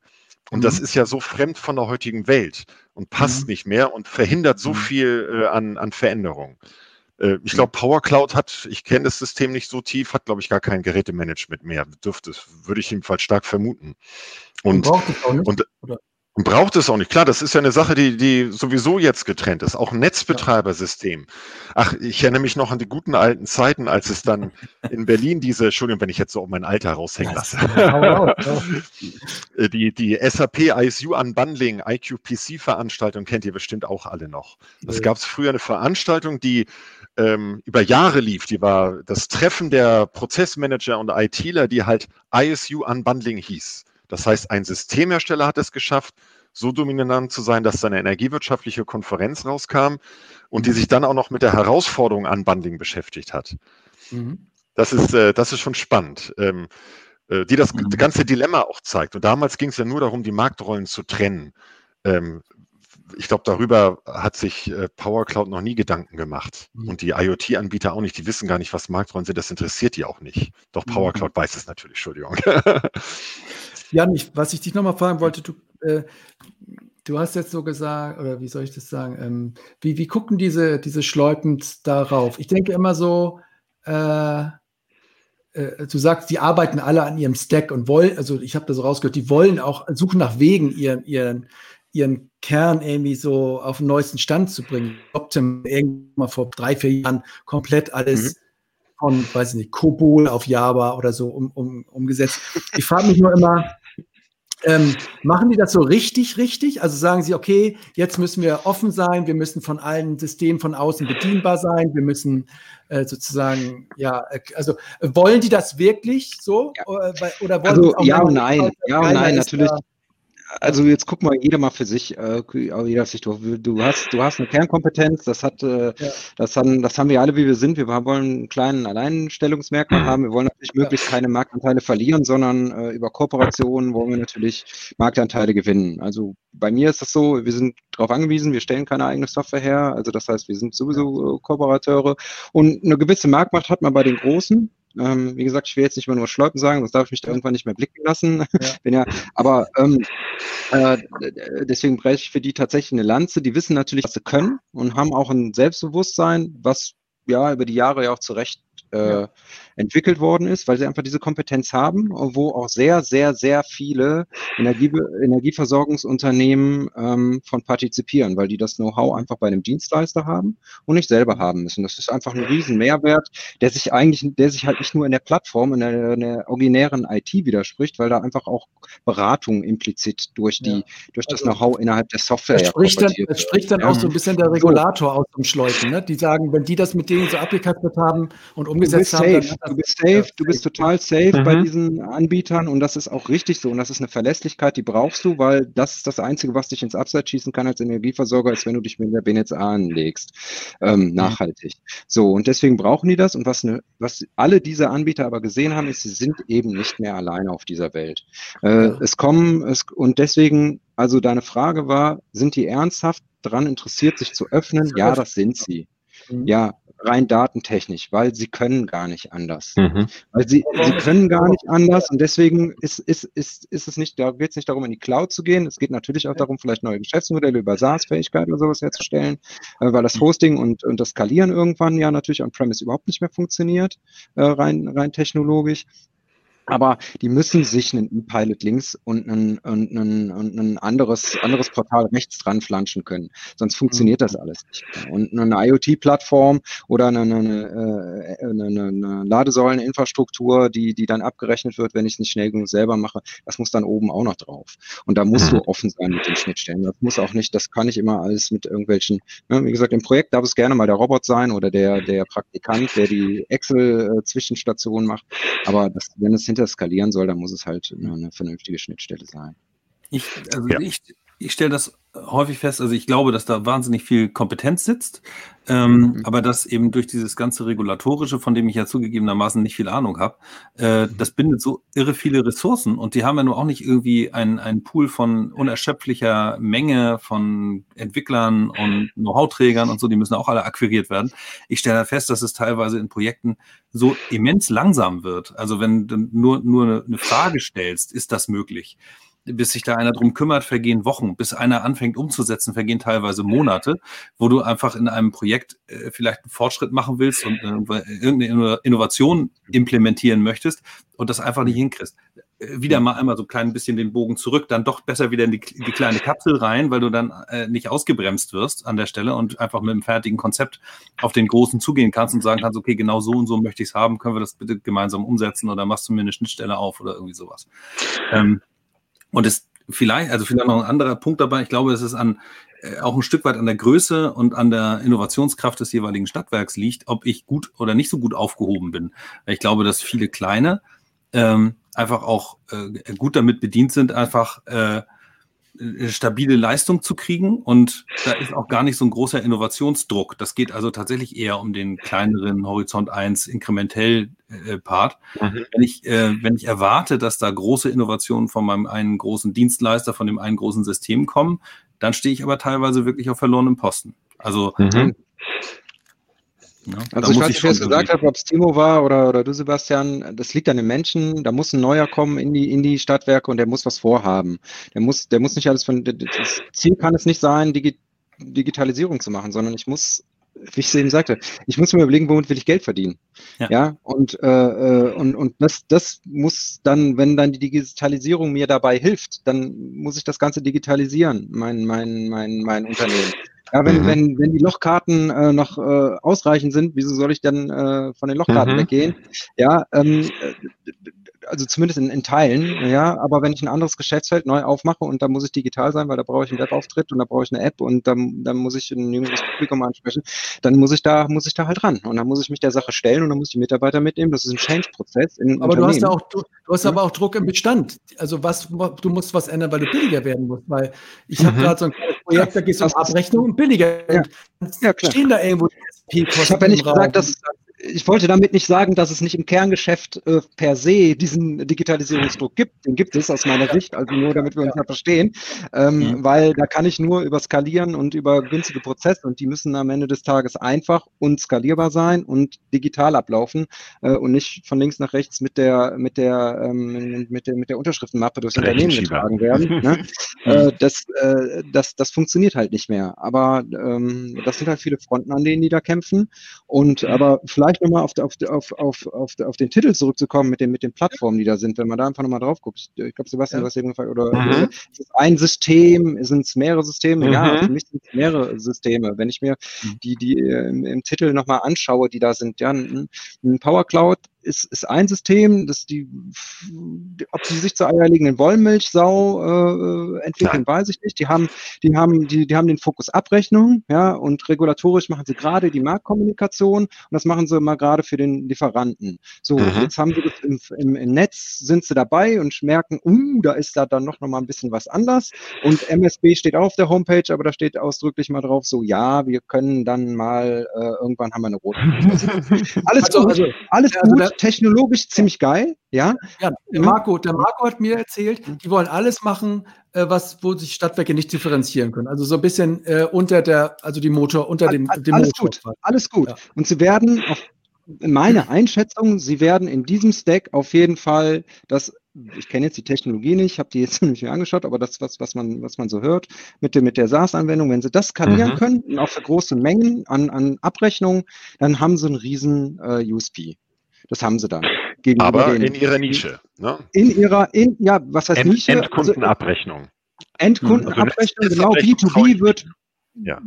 Und mhm. das ist ja so fremd von der heutigen Welt und passt mhm. nicht mehr und verhindert so mhm. viel äh, an, an Veränderungen. Äh, ich glaube, Power Cloud hat, ich kenne das System nicht so tief, hat, glaube ich, gar kein Gerätemanagement mehr. Dürfte es, würde ich jedenfalls stark vermuten. Und, und, und, und braucht es auch nicht. Klar, das ist ja eine Sache, die, die sowieso jetzt getrennt ist. Auch ein Netzbetreibersystem. Ach, ich erinnere mich noch an die guten alten Zeiten, als es dann in Berlin diese, Entschuldigung, wenn ich jetzt so mein Alter raushängen lasse. die, die SAP ISU Unbundling, IQPC-Veranstaltung kennt ihr bestimmt auch alle noch. Es gab früher eine Veranstaltung, die ähm, über Jahre lief. Die war das Treffen der Prozessmanager und ITler, die halt ISU Unbundling hieß. Das heißt, ein Systemhersteller hat es geschafft, so dominant zu sein, dass seine energiewirtschaftliche Konferenz rauskam und die sich dann auch noch mit der Herausforderung Unbundling beschäftigt hat. Mhm. Das, ist, äh, das ist schon spannend, ähm, äh, die das mhm. ganze Dilemma auch zeigt. Und damals ging es ja nur darum, die Marktrollen zu trennen. Ähm, ich glaube, darüber hat sich äh, Power Cloud noch nie Gedanken gemacht. Mhm. Und die IoT-Anbieter auch nicht. Die wissen gar nicht, was Marktrollen sind. Das interessiert die auch nicht. Doch Power mhm. Cloud weiß es natürlich. Entschuldigung. Jan, ich, was ich dich nochmal fragen wollte, du, äh, du hast jetzt so gesagt, oder wie soll ich das sagen, ähm, wie, wie gucken diese, diese Schleupend darauf? Ich denke immer so, äh, äh, du sagst, die arbeiten alle an ihrem Stack und wollen, also ich habe das so rausgehört, die wollen auch, suchen nach Wegen, ihren, ihren, ihren Kern irgendwie so auf den neuesten Stand zu bringen. Optim irgendwann mal vor drei, vier Jahren komplett alles mhm. von, weiß ich nicht, Kobol auf Java oder so um, um, umgesetzt. Ich frage mich nur immer, ähm, machen die das so richtig, richtig? Also sagen sie, okay, jetzt müssen wir offen sein, wir müssen von allen Systemen von außen bedienbar sein, wir müssen äh, sozusagen, ja, äh, also wollen die das wirklich so? Ja. Oder, oder wollen also, ja und nein, ja und nein, natürlich. Da, also jetzt guck mal jeder mal für sich, äh, jeder sich, du, du hast, du hast eine Kernkompetenz, das hat, äh, ja. das haben, das haben wir alle, wie wir sind. Wir wollen einen kleinen Alleinstellungsmerkmal haben. Wir wollen natürlich möglichst keine Marktanteile verlieren, sondern äh, über Kooperationen wollen wir natürlich Marktanteile gewinnen. Also bei mir ist das so, wir sind darauf angewiesen, wir stellen keine eigene Software her. Also das heißt, wir sind sowieso äh, Kooperateure und eine gewisse Marktmacht hat man bei den Großen. Ähm, wie gesagt, ich will jetzt nicht mehr nur Schleupen sagen, sonst darf ich mich da irgendwann nicht mehr blicken lassen. Ja. ja, aber ähm, äh, deswegen breche ich für die tatsächlich eine Lanze. Die wissen natürlich, was sie können und haben auch ein Selbstbewusstsein, was ja über die Jahre ja auch zu Recht äh, ja. entwickelt worden ist, weil sie einfach diese Kompetenz haben, wo auch sehr, sehr, sehr viele Energie, Energieversorgungsunternehmen ähm, von partizipieren, weil die das Know-how einfach bei einem Dienstleister haben und nicht selber haben müssen. Das ist einfach ein riesen Mehrwert, der sich eigentlich, der sich halt nicht nur in der Plattform, in der, in der originären IT widerspricht, weil da einfach auch Beratung implizit durch die, ja. durch das also, Know-how innerhalb der Software. Es spricht dann, es spricht dann ja. auch so ein bisschen der Regulator aus dem Schleusen, ne? Die sagen, wenn die das mit denen so abgekattet haben und umgesetzt haben, safe. du bist safe, du bist total safe mhm. bei diesen Anbietern und das ist auch richtig so und das ist eine Verlässlichkeit, die brauchst du, weil das ist das Einzige, was dich ins Abseits schießen kann als Energieversorger, ist, wenn du dich mit der BNetzA anlegst, ähm, mhm. nachhaltig. So und deswegen brauchen die das und was, ne, was alle diese Anbieter aber gesehen haben, ist, sie sind eben nicht mehr alleine auf dieser Welt. Äh, es kommen es, und deswegen, also deine Frage war, sind die ernsthaft daran interessiert, sich zu öffnen? Ja, das sind sie. Mhm. Ja, rein datentechnisch, weil sie können gar nicht anders. Mhm. Weil sie, sie können gar nicht anders und deswegen ist, ist, ist, ist es nicht, da geht es nicht darum, in die Cloud zu gehen. Es geht natürlich auch darum, vielleicht neue Geschäftsmodelle über SaaS-Fähigkeit oder sowas herzustellen, äh, weil das mhm. Hosting und, und das Skalieren irgendwann ja natürlich on-premise überhaupt nicht mehr funktioniert, äh, rein, rein technologisch aber die müssen sich einen E-Pilot links und ein, und, ein, und ein anderes, anderes Portal rechts dran flanschen können. Sonst funktioniert das mhm. alles nicht. Und eine IoT-Plattform oder eine, eine, äh, eine, eine Ladesäuleninfrastruktur, die, die dann abgerechnet wird, wenn ich es nicht schnell genug selber mache, das muss dann oben auch noch drauf. Und da musst du mhm. offen sein mit den Schnittstellen. Das muss auch nicht, das kann nicht immer alles mit irgendwelchen, ne, wie gesagt, im Projekt darf es gerne mal der Robot sein oder der, der Praktikant, der die Excel-Zwischenstation macht. Aber das, wenn es hinter hinter skalieren soll, dann muss es halt eine vernünftige Schnittstelle sein. Ich, also ja. ich, ich stelle das häufig fest, also ich glaube, dass da wahnsinnig viel Kompetenz sitzt, ähm, mhm. aber dass eben durch dieses ganze Regulatorische, von dem ich ja zugegebenermaßen nicht viel Ahnung habe, äh, mhm. das bindet so irre viele Ressourcen und die haben ja nur auch nicht irgendwie einen Pool von unerschöpflicher Menge von Entwicklern und Know-how-Trägern und so, die müssen auch alle akquiriert werden. Ich stelle fest, dass es teilweise in Projekten so immens langsam wird. Also wenn du nur, nur eine Frage stellst, ist das möglich? Bis sich da einer drum kümmert, vergehen Wochen. Bis einer anfängt umzusetzen, vergehen teilweise Monate, wo du einfach in einem Projekt äh, vielleicht einen Fortschritt machen willst und äh, irgendeine Innovation implementieren möchtest und das einfach nicht hinkriegst. Äh, wieder mal einmal so ein klein bisschen den Bogen zurück, dann doch besser wieder in die, die kleine Kapsel rein, weil du dann äh, nicht ausgebremst wirst an der Stelle und einfach mit einem fertigen Konzept auf den Großen zugehen kannst und sagen kannst, okay, genau so und so möchte ich es haben, können wir das bitte gemeinsam umsetzen oder machst du mir eine Schnittstelle auf oder irgendwie sowas. Ähm, und es vielleicht, also vielleicht noch ein anderer Punkt dabei, ich glaube, es ist an äh, auch ein Stück weit an der Größe und an der Innovationskraft des jeweiligen Stadtwerks liegt, ob ich gut oder nicht so gut aufgehoben bin. Ich glaube, dass viele kleine ähm, einfach auch äh, gut damit bedient sind, einfach äh, stabile Leistung zu kriegen und da ist auch gar nicht so ein großer Innovationsdruck. Das geht also tatsächlich eher um den kleineren Horizont 1 inkrementell äh, Part. Mhm. Wenn ich äh, wenn ich erwarte, dass da große Innovationen von meinem einen großen Dienstleister, von dem einen großen System kommen, dann stehe ich aber teilweise wirklich auf verlorenem Posten. Also mhm. Ja, also ich weiß nicht, wer es gesagt hat, ob es Timo war oder, oder du, Sebastian, das liegt an den Menschen, da muss ein neuer kommen in die, in die Stadtwerke und der muss was vorhaben. Der muss, der muss nicht alles von, das Ziel kann es nicht sein, Digi Digitalisierung zu machen, sondern ich muss, wie ich es eben sagte, ich muss mir überlegen, womit will ich Geld verdienen. Ja, ja? Und, äh, äh, und, und das, das muss dann, wenn dann die Digitalisierung mir dabei hilft, dann muss ich das Ganze digitalisieren, mein, mein, mein, mein Unternehmen. Ja, wenn, mhm. wenn, wenn die Lochkarten äh, noch äh, ausreichend sind, wieso soll ich dann äh, von den Lochkarten mhm. weggehen? Ja, ähm, also zumindest in, in Teilen, ja, aber wenn ich ein anderes Geschäftsfeld neu aufmache und da muss ich digital sein, weil da brauche ich einen Webauftritt und da brauche ich eine App und dann, dann muss ich ein jüngeres Publikum ansprechen, dann muss ich da, muss ich da halt ran. Und dann muss ich mich der Sache stellen und dann muss ich die Mitarbeiter mitnehmen. Das ist ein Change-Prozess. Aber du hast ja auch, du, du hast aber auch Druck im Bestand. Also was, du musst was ändern, weil du billiger werden musst. Weil ich mhm. habe gerade so ein Projekt, da geht es um Abrechnung und billiger. Ja. Ja, klar. Stehen da irgendwo die Ich habe ja nicht gesagt, dass ich wollte damit nicht sagen, dass es nicht im Kerngeschäft äh, per se diesen Digitalisierungsdruck gibt. Den gibt es aus meiner Sicht, also nur damit wir uns ja verstehen, ähm, ja. weil da kann ich nur über Skalieren und über günstige Prozesse und die müssen am Ende des Tages einfach und skalierbar sein und digital ablaufen äh, und nicht von links nach rechts mit der mit der ähm, mit der mit der Unterschriftenmappe durchs Unternehmen getragen werden. Ne? äh, das, äh, das das funktioniert halt nicht mehr. Aber ähm, das sind halt viele Fronten, an denen die da kämpfen und aber vielleicht vielleicht nochmal auf, auf, auf, auf, auf, auf den Titel zurückzukommen mit den, mit den Plattformen, die da sind, wenn man da einfach nochmal drauf guckt. Ich, glaube, Sebastian, ja. du hast eben gefragt, oder mhm. ist es ein System, sind es mehrere Systeme? Mhm. Ja, für mich sind es mehrere Systeme. Wenn ich mir mhm. die, die im, im Titel nochmal anschaue, die da sind, ja, ein, ein Power Cloud ist, ist ein System, dass die, ob die sich zur eierlegenden Wollmilchsau äh, entwickeln, Nein. weiß ich nicht. Die haben, die haben, die, die haben den Fokus Abrechnung, ja, und regulatorisch machen sie gerade die Marktkommunikation und das machen sie mal gerade für den Lieferanten. So, mhm. jetzt haben sie das im, im, im, Netz, sind sie dabei und merken, uh, da ist da dann noch, noch mal ein bisschen was anders. Und MSB steht auch auf der Homepage, aber da steht ausdrücklich mal drauf, so, ja, wir können dann mal, äh, irgendwann haben wir eine rote. alles also, gut, also, alles also, gut technologisch ziemlich geil, ja. Ja, der Marco, der Marco hat mir erzählt, mhm. die wollen alles machen, äh, was, wo sich Stadtwerke nicht differenzieren können. Also so ein bisschen äh, unter der, also die Motor, unter dem, dem alles Motor. Gut, alles gut. Ja. Und sie werden auf meine Einschätzung, sie werden in diesem Stack auf jeden Fall das ich kenne jetzt die Technologie nicht, habe die jetzt nicht mehr angeschaut, aber das, was, was, man, was man so hört mit, der, mit der SaaS-Anwendung, wenn sie das skalieren mhm. können, auch für große Mengen an, an Abrechnungen, dann haben sie einen riesen äh, USP. Das haben sie dann. Aber in ihrer Nische. Ne? In ihrer, in, ja, was heißt End, Nische? Endkundenabrechnung. Also, Endkundenabrechnung, also genau. B2B wird. Ja.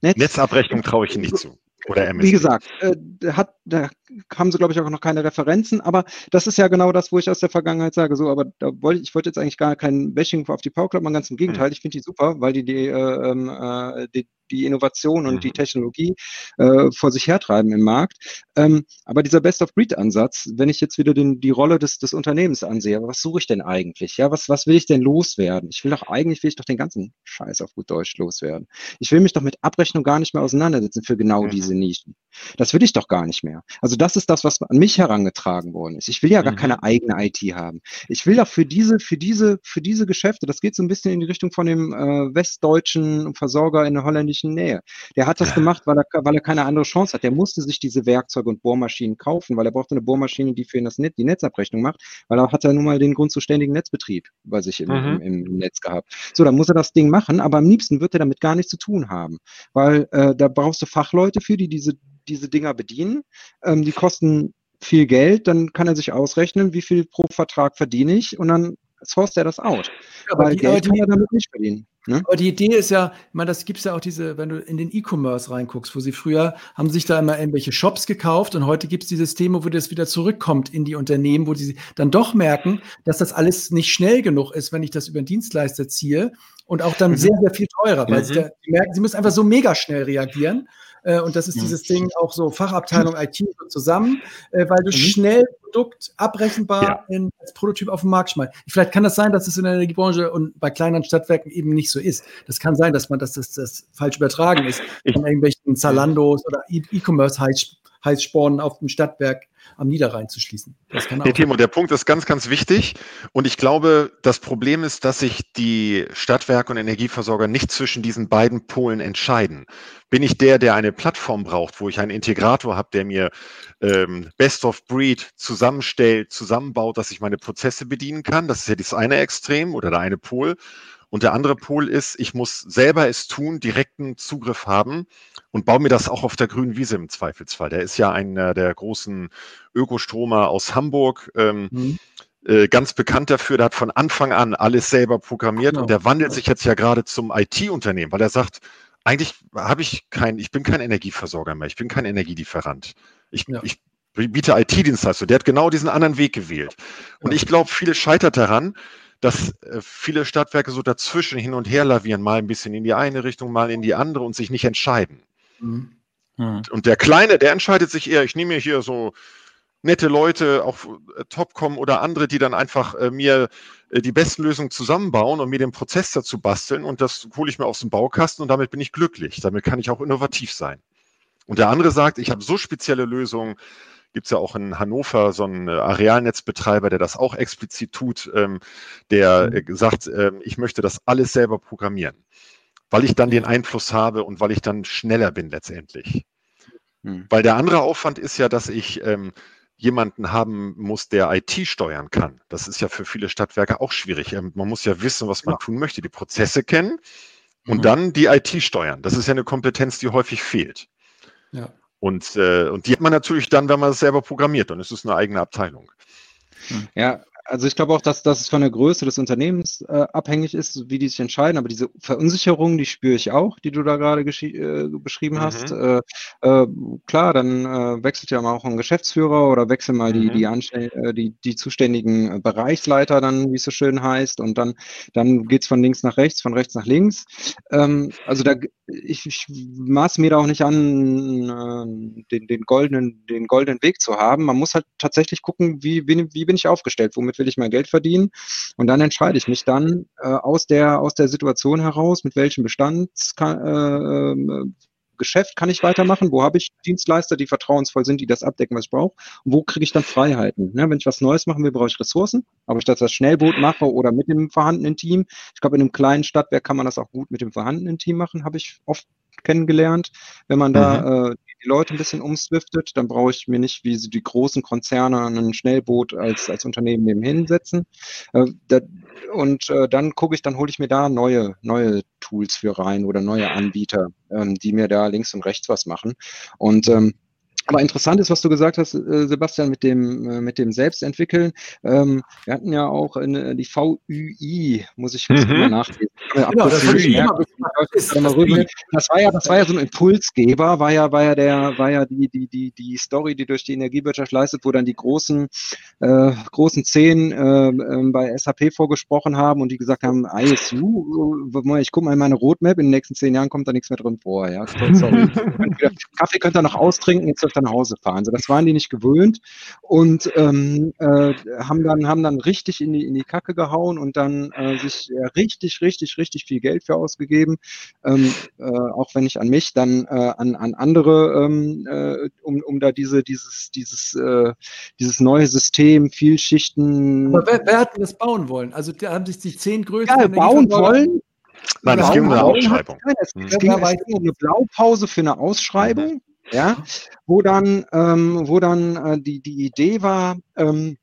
Netz? Netzabrechnung traue ich Ihnen nicht zu. Oder MSP. Wie gesagt, äh, hat, da haben sie, glaube ich, auch noch keine Referenzen, aber das ist ja genau das, wo ich aus der Vergangenheit sage. So, aber da wollte ich wollte jetzt eigentlich gar kein Bashing auf die Power Club, man ganz im Gegenteil, mhm. ich finde die super, weil die die, äh, ähm, äh, die die Innovation und mhm. die Technologie äh, vor sich hertreiben im Markt. Ähm, aber dieser Best-of-Breed-Ansatz, wenn ich jetzt wieder den, die Rolle des, des Unternehmens ansehe, was suche ich denn eigentlich? Ja, was, was will ich denn loswerden? Ich will doch eigentlich, will ich doch den ganzen Scheiß auf gut Deutsch loswerden. Ich will mich doch mit Abrechnung gar nicht mehr auseinandersetzen für genau mhm. diese Nischen. Das will ich doch gar nicht mehr. Also das ist das, was an mich herangetragen worden ist. Ich will ja gar mhm. keine eigene IT haben. Ich will doch für diese, für diese, für diese Geschäfte, das geht so ein bisschen in die Richtung von dem äh, westdeutschen Versorger in der holländischen örtlichen Nähe. Der hat das gemacht, weil er, weil er keine andere Chance hat. Der musste sich diese Werkzeuge und Bohrmaschinen kaufen, weil er brauchte eine Bohrmaschine, die für ihn das Net, die Netzabrechnung macht, weil er hat ja nun mal den grundzuständigen Netzbetrieb bei sich im, mhm. im, im, Netz gehabt. So, dann muss er das Ding machen, aber am liebsten wird er damit gar nichts zu tun haben, weil äh, da brauchst du Fachleute für, die diese, diese Dinger bedienen. Ähm, die kosten viel Geld, dann kann er sich ausrechnen, wie viel pro Vertrag verdiene ich und dann sourced er das out. Ja, weil die, Geld die, kann er damit nicht verdienen. Ne? Aber die Idee ist ja, ich meine, das gibt es ja auch diese, wenn du in den E-Commerce reinguckst, wo sie früher haben sich da immer irgendwelche Shops gekauft und heute gibt es die Systeme, wo das wieder zurückkommt in die Unternehmen, wo sie dann doch merken, dass das alles nicht schnell genug ist, wenn ich das über einen Dienstleister ziehe und auch dann mhm. sehr, sehr viel teurer, weil mhm. sie, merken, sie müssen einfach so mega schnell reagieren. Äh, und das ist dieses Ding auch so Fachabteilung IT so zusammen, äh, weil du mhm. schnell Produkt abrechenbar ja. in, als Prototyp auf den Markt schmeißt. Vielleicht kann das sein, dass es in der Energiebranche und bei kleineren Stadtwerken eben nicht so ist. Das kann sein, dass man dass das, das falsch übertragen ist von irgendwelchen Zalandos oder E-Commerce-Heißspornen auf dem Stadtwerk am Niederrhein zu schließen. Das kann nee, Timo, der Punkt ist ganz, ganz wichtig. Und ich glaube, das Problem ist, dass sich die Stadtwerke und Energieversorger nicht zwischen diesen beiden Polen entscheiden. Bin ich der, der eine Plattform braucht, wo ich einen Integrator habe, der mir ähm, Best of Breed zusammenstellt, zusammenbaut, dass ich meine Prozesse bedienen kann? Das ist ja das eine Extrem oder der eine Pol. Und der andere Pol ist, ich muss selber es tun, direkten Zugriff haben und baue mir das auch auf der grünen Wiese im Zweifelsfall. Der ist ja einer der großen Ökostromer aus Hamburg. Ähm, mhm. äh, ganz bekannt dafür, der hat von Anfang an alles selber programmiert genau. und der wandelt sich jetzt ja gerade zum IT-Unternehmen, weil er sagt, eigentlich habe ich kein, ich bin kein Energieversorger mehr, ich bin kein Energielieferant. Ich, ja. ich biete IT-Dienstleistung. Der hat genau diesen anderen Weg gewählt. Und ich glaube, viele scheitert daran, dass äh, viele Stadtwerke so dazwischen hin und her lavieren, mal ein bisschen in die eine Richtung, mal in die andere und sich nicht entscheiden. Mhm. Mhm. Und der Kleine, der entscheidet sich eher, ich nehme mir hier so nette Leute, auch äh, Topcom oder andere, die dann einfach äh, mir äh, die besten Lösungen zusammenbauen und mir den Prozess dazu basteln und das hole ich mir aus dem Baukasten und damit bin ich glücklich. Damit kann ich auch innovativ sein. Und der andere sagt, ich habe so spezielle Lösungen, gibt es ja auch in Hannover so einen äh, Arealnetzbetreiber, der das auch explizit tut, ähm, der mhm. sagt, äh, ich möchte das alles selber programmieren, weil ich dann den Einfluss habe und weil ich dann schneller bin letztendlich. Mhm. Weil der andere Aufwand ist ja, dass ich ähm, jemanden haben muss, der IT steuern kann. Das ist ja für viele Stadtwerke auch schwierig. Ähm, man muss ja wissen, was man ja. tun möchte, die Prozesse kennen und mhm. dann die IT steuern. Das ist ja eine Kompetenz, die häufig fehlt. Ja. Und, äh, und die hat man natürlich dann, wenn man es selber programmiert, dann ist es eine eigene Abteilung. Ja, also ich glaube auch, dass, dass es von der Größe des Unternehmens äh, abhängig ist, wie die sich entscheiden. Aber diese Verunsicherung, die spüre ich auch, die du da gerade äh, beschrieben mhm. hast. Äh, äh, klar, dann äh, wechselt ja mal auch ein Geschäftsführer oder wechseln mal mhm. die, die, äh, die, die zuständigen Bereichsleiter dann, wie es so schön heißt. Und dann, dann geht es von links nach rechts, von rechts nach links. Ähm, also da, ich, ich maß mir da auch nicht an, den, den, goldenen, den goldenen Weg zu haben. Man muss halt tatsächlich gucken, wie, wie, wie bin ich aufgestellt, womit will ich mein Geld verdienen? Und dann entscheide ich mich dann äh, aus, der, aus der Situation heraus, mit welchem Bestandsgeschäft äh, kann ich weitermachen? Wo habe ich Dienstleister, die vertrauensvoll sind, die das abdecken, was ich brauche? Und wo kriege ich dann Freiheiten? Ne, wenn ich was Neues machen will, brauche ich Ressourcen. Aber ich das als Schnellboot mache oder mit dem vorhandenen Team, ich glaube, in einem kleinen Stadtwerk kann man das auch gut mit dem vorhandenen Team machen, habe ich oft kennengelernt. Wenn man da mhm. äh, die Leute ein bisschen umswiftet, dann brauche ich mir nicht wie so die großen Konzerne ein Schnellboot als, als Unternehmen nebenhin setzen. Äh, da, und äh, dann gucke ich, dann hole ich mir da neue, neue Tools für rein oder neue Anbieter, ähm, die mir da links und rechts was machen. Und ähm, aber interessant ist, was du gesagt hast, äh, Sebastian, mit dem, äh, mit dem Selbstentwickeln. Ähm, wir hatten ja auch eine, die VÜI, muss ich mhm. mal nachlesen. Genau, das, das, war ja, das war ja so ein Impulsgeber, war ja, war ja der, war ja die, die, die, die Story, die durch die Energiewirtschaft leistet, wo dann die großen, äh, großen Zehn äh, äh, bei SAP vorgesprochen haben und die gesagt haben, ISU, ich gucke mal in meine Roadmap, in den nächsten zehn Jahren kommt da nichts mehr drin vor. Ja. Kaffee könnt ihr noch austrinken, jetzt dürft ihr nach Hause fahren. So, das waren die nicht gewöhnt und ähm, äh, haben dann haben dann richtig in die in die Kacke gehauen und dann äh, sich äh, richtig richtig richtig viel Geld für ausgegeben, ähm, äh, auch wenn nicht an mich, dann äh, an an andere, ähm, äh, um um da diese dieses dieses äh, dieses neue System Vielschichten. Aber wer, wer hat das bauen wollen? Also da haben sich die zehn größten ja, bauen wollen. Nein, es ging um eine Ausschreibung. Es, es ging um eine Blaupause für eine Ausschreibung ja, wo dann, ähm, wo dann äh, die, die Idee war, ähm,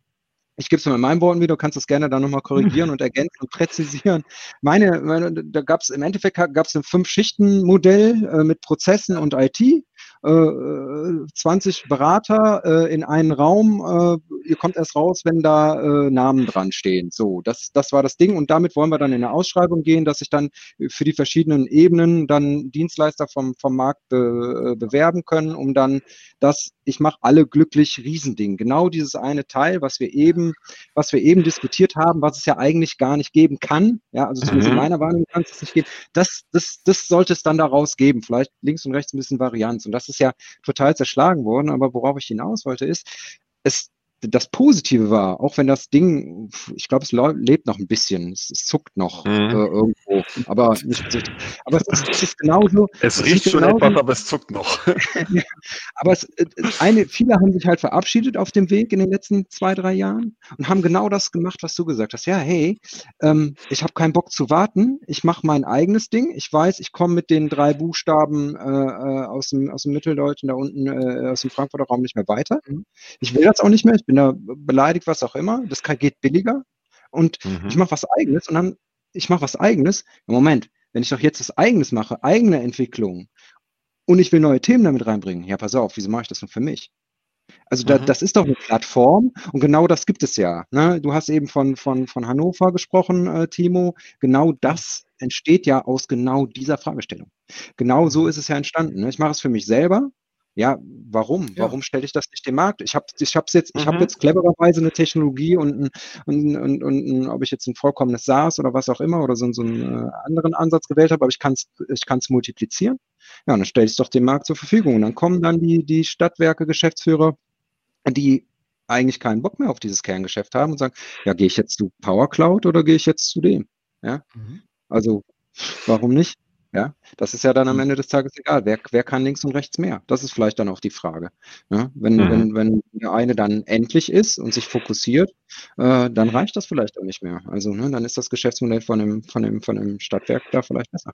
ich gebe es mal in meinen Worten wieder, du kannst das gerne dann nochmal korrigieren und ergänzen und präzisieren. Meine, meine da gab es im Endeffekt gab es ein Fünf-Schichten-Modell äh, mit Prozessen und IT. 20 äh, Berater äh, in einen Raum. Äh, ihr kommt erst raus, wenn da Namen dran stehen. So, das, das war das Ding. Und damit wollen wir dann in eine Ausschreibung gehen, dass sich dann für die verschiedenen Ebenen dann Dienstleister vom, vom Markt be, bewerben können, um dann das Ich mache alle glücklich Riesending. Genau dieses eine Teil, was wir eben, was wir eben diskutiert haben, was es ja eigentlich gar nicht geben kann. Ja, also zumindest mhm. in meiner Wahrnehmung kann es nicht geben. Das, das, das sollte es dann daraus geben. Vielleicht links und rechts ein bisschen Varianz. Und das ist ist ja total zerschlagen worden. Aber worauf ich hinaus wollte, ist, es, das Positive war, auch wenn das Ding, ich glaube, es lebt noch ein bisschen, es, es zuckt noch mhm. äh, irgendwo, aber nicht Aber es ist, es ist genauso. Es, es riecht schon genauso, etwas, aber es zuckt noch. aber es, eine, viele haben sich halt verabschiedet auf dem Weg in den letzten zwei, drei Jahren und haben genau das gemacht, was du gesagt hast. Ja, hey, ähm, ich habe keinen Bock zu warten, ich mache mein eigenes Ding. Ich weiß, ich komme mit den drei Buchstaben äh, äh, aus, dem, aus dem Mitteldeutschen da unten, äh, aus dem Frankfurter Raum nicht mehr weiter. Mhm. Ich will das auch nicht mehr. Ich bin da beleidigt, was auch immer. Das geht billiger. Und mhm. ich mache was eigenes und dann, ich mache was eigenes. Im Moment, wenn ich doch jetzt das eigenes mache, eigene Entwicklung und ich will neue Themen damit reinbringen, ja, pass auf, wieso mache ich das nur für mich? Also da, mhm. das ist doch eine Plattform und genau das gibt es ja. Ne? Du hast eben von, von, von Hannover gesprochen, äh, Timo. Genau das entsteht ja aus genau dieser Fragestellung. Genau so mhm. ist es ja entstanden. Ne? Ich mache es für mich selber, ja, warum? Ja. Warum stelle ich das nicht dem Markt? Ich habe ich hab's jetzt, mhm. ich habe jetzt clevererweise eine Technologie und, und, und, und, ob ich jetzt ein vollkommenes SaaS oder was auch immer oder so, so einen äh, anderen Ansatz gewählt habe, aber ich kann es ich kann's multiplizieren. Ja, und dann stelle ich es doch dem Markt zur Verfügung. Und dann kommen dann die, die Stadtwerke, Geschäftsführer, die eigentlich keinen Bock mehr auf dieses Kerngeschäft haben und sagen, ja, gehe ich jetzt zu Power Cloud oder gehe ich jetzt zu dem? Ja, mhm. also warum nicht? Ja, das ist ja dann am mhm. Ende des Tages egal. Wer, wer kann links und rechts mehr? Das ist vielleicht dann auch die Frage. Ja, wenn, mhm. wenn, wenn der eine dann endlich ist und sich fokussiert, äh, dann reicht das vielleicht auch nicht mehr. Also ne, dann ist das Geschäftsmodell von dem, von, dem, von dem Stadtwerk da vielleicht besser.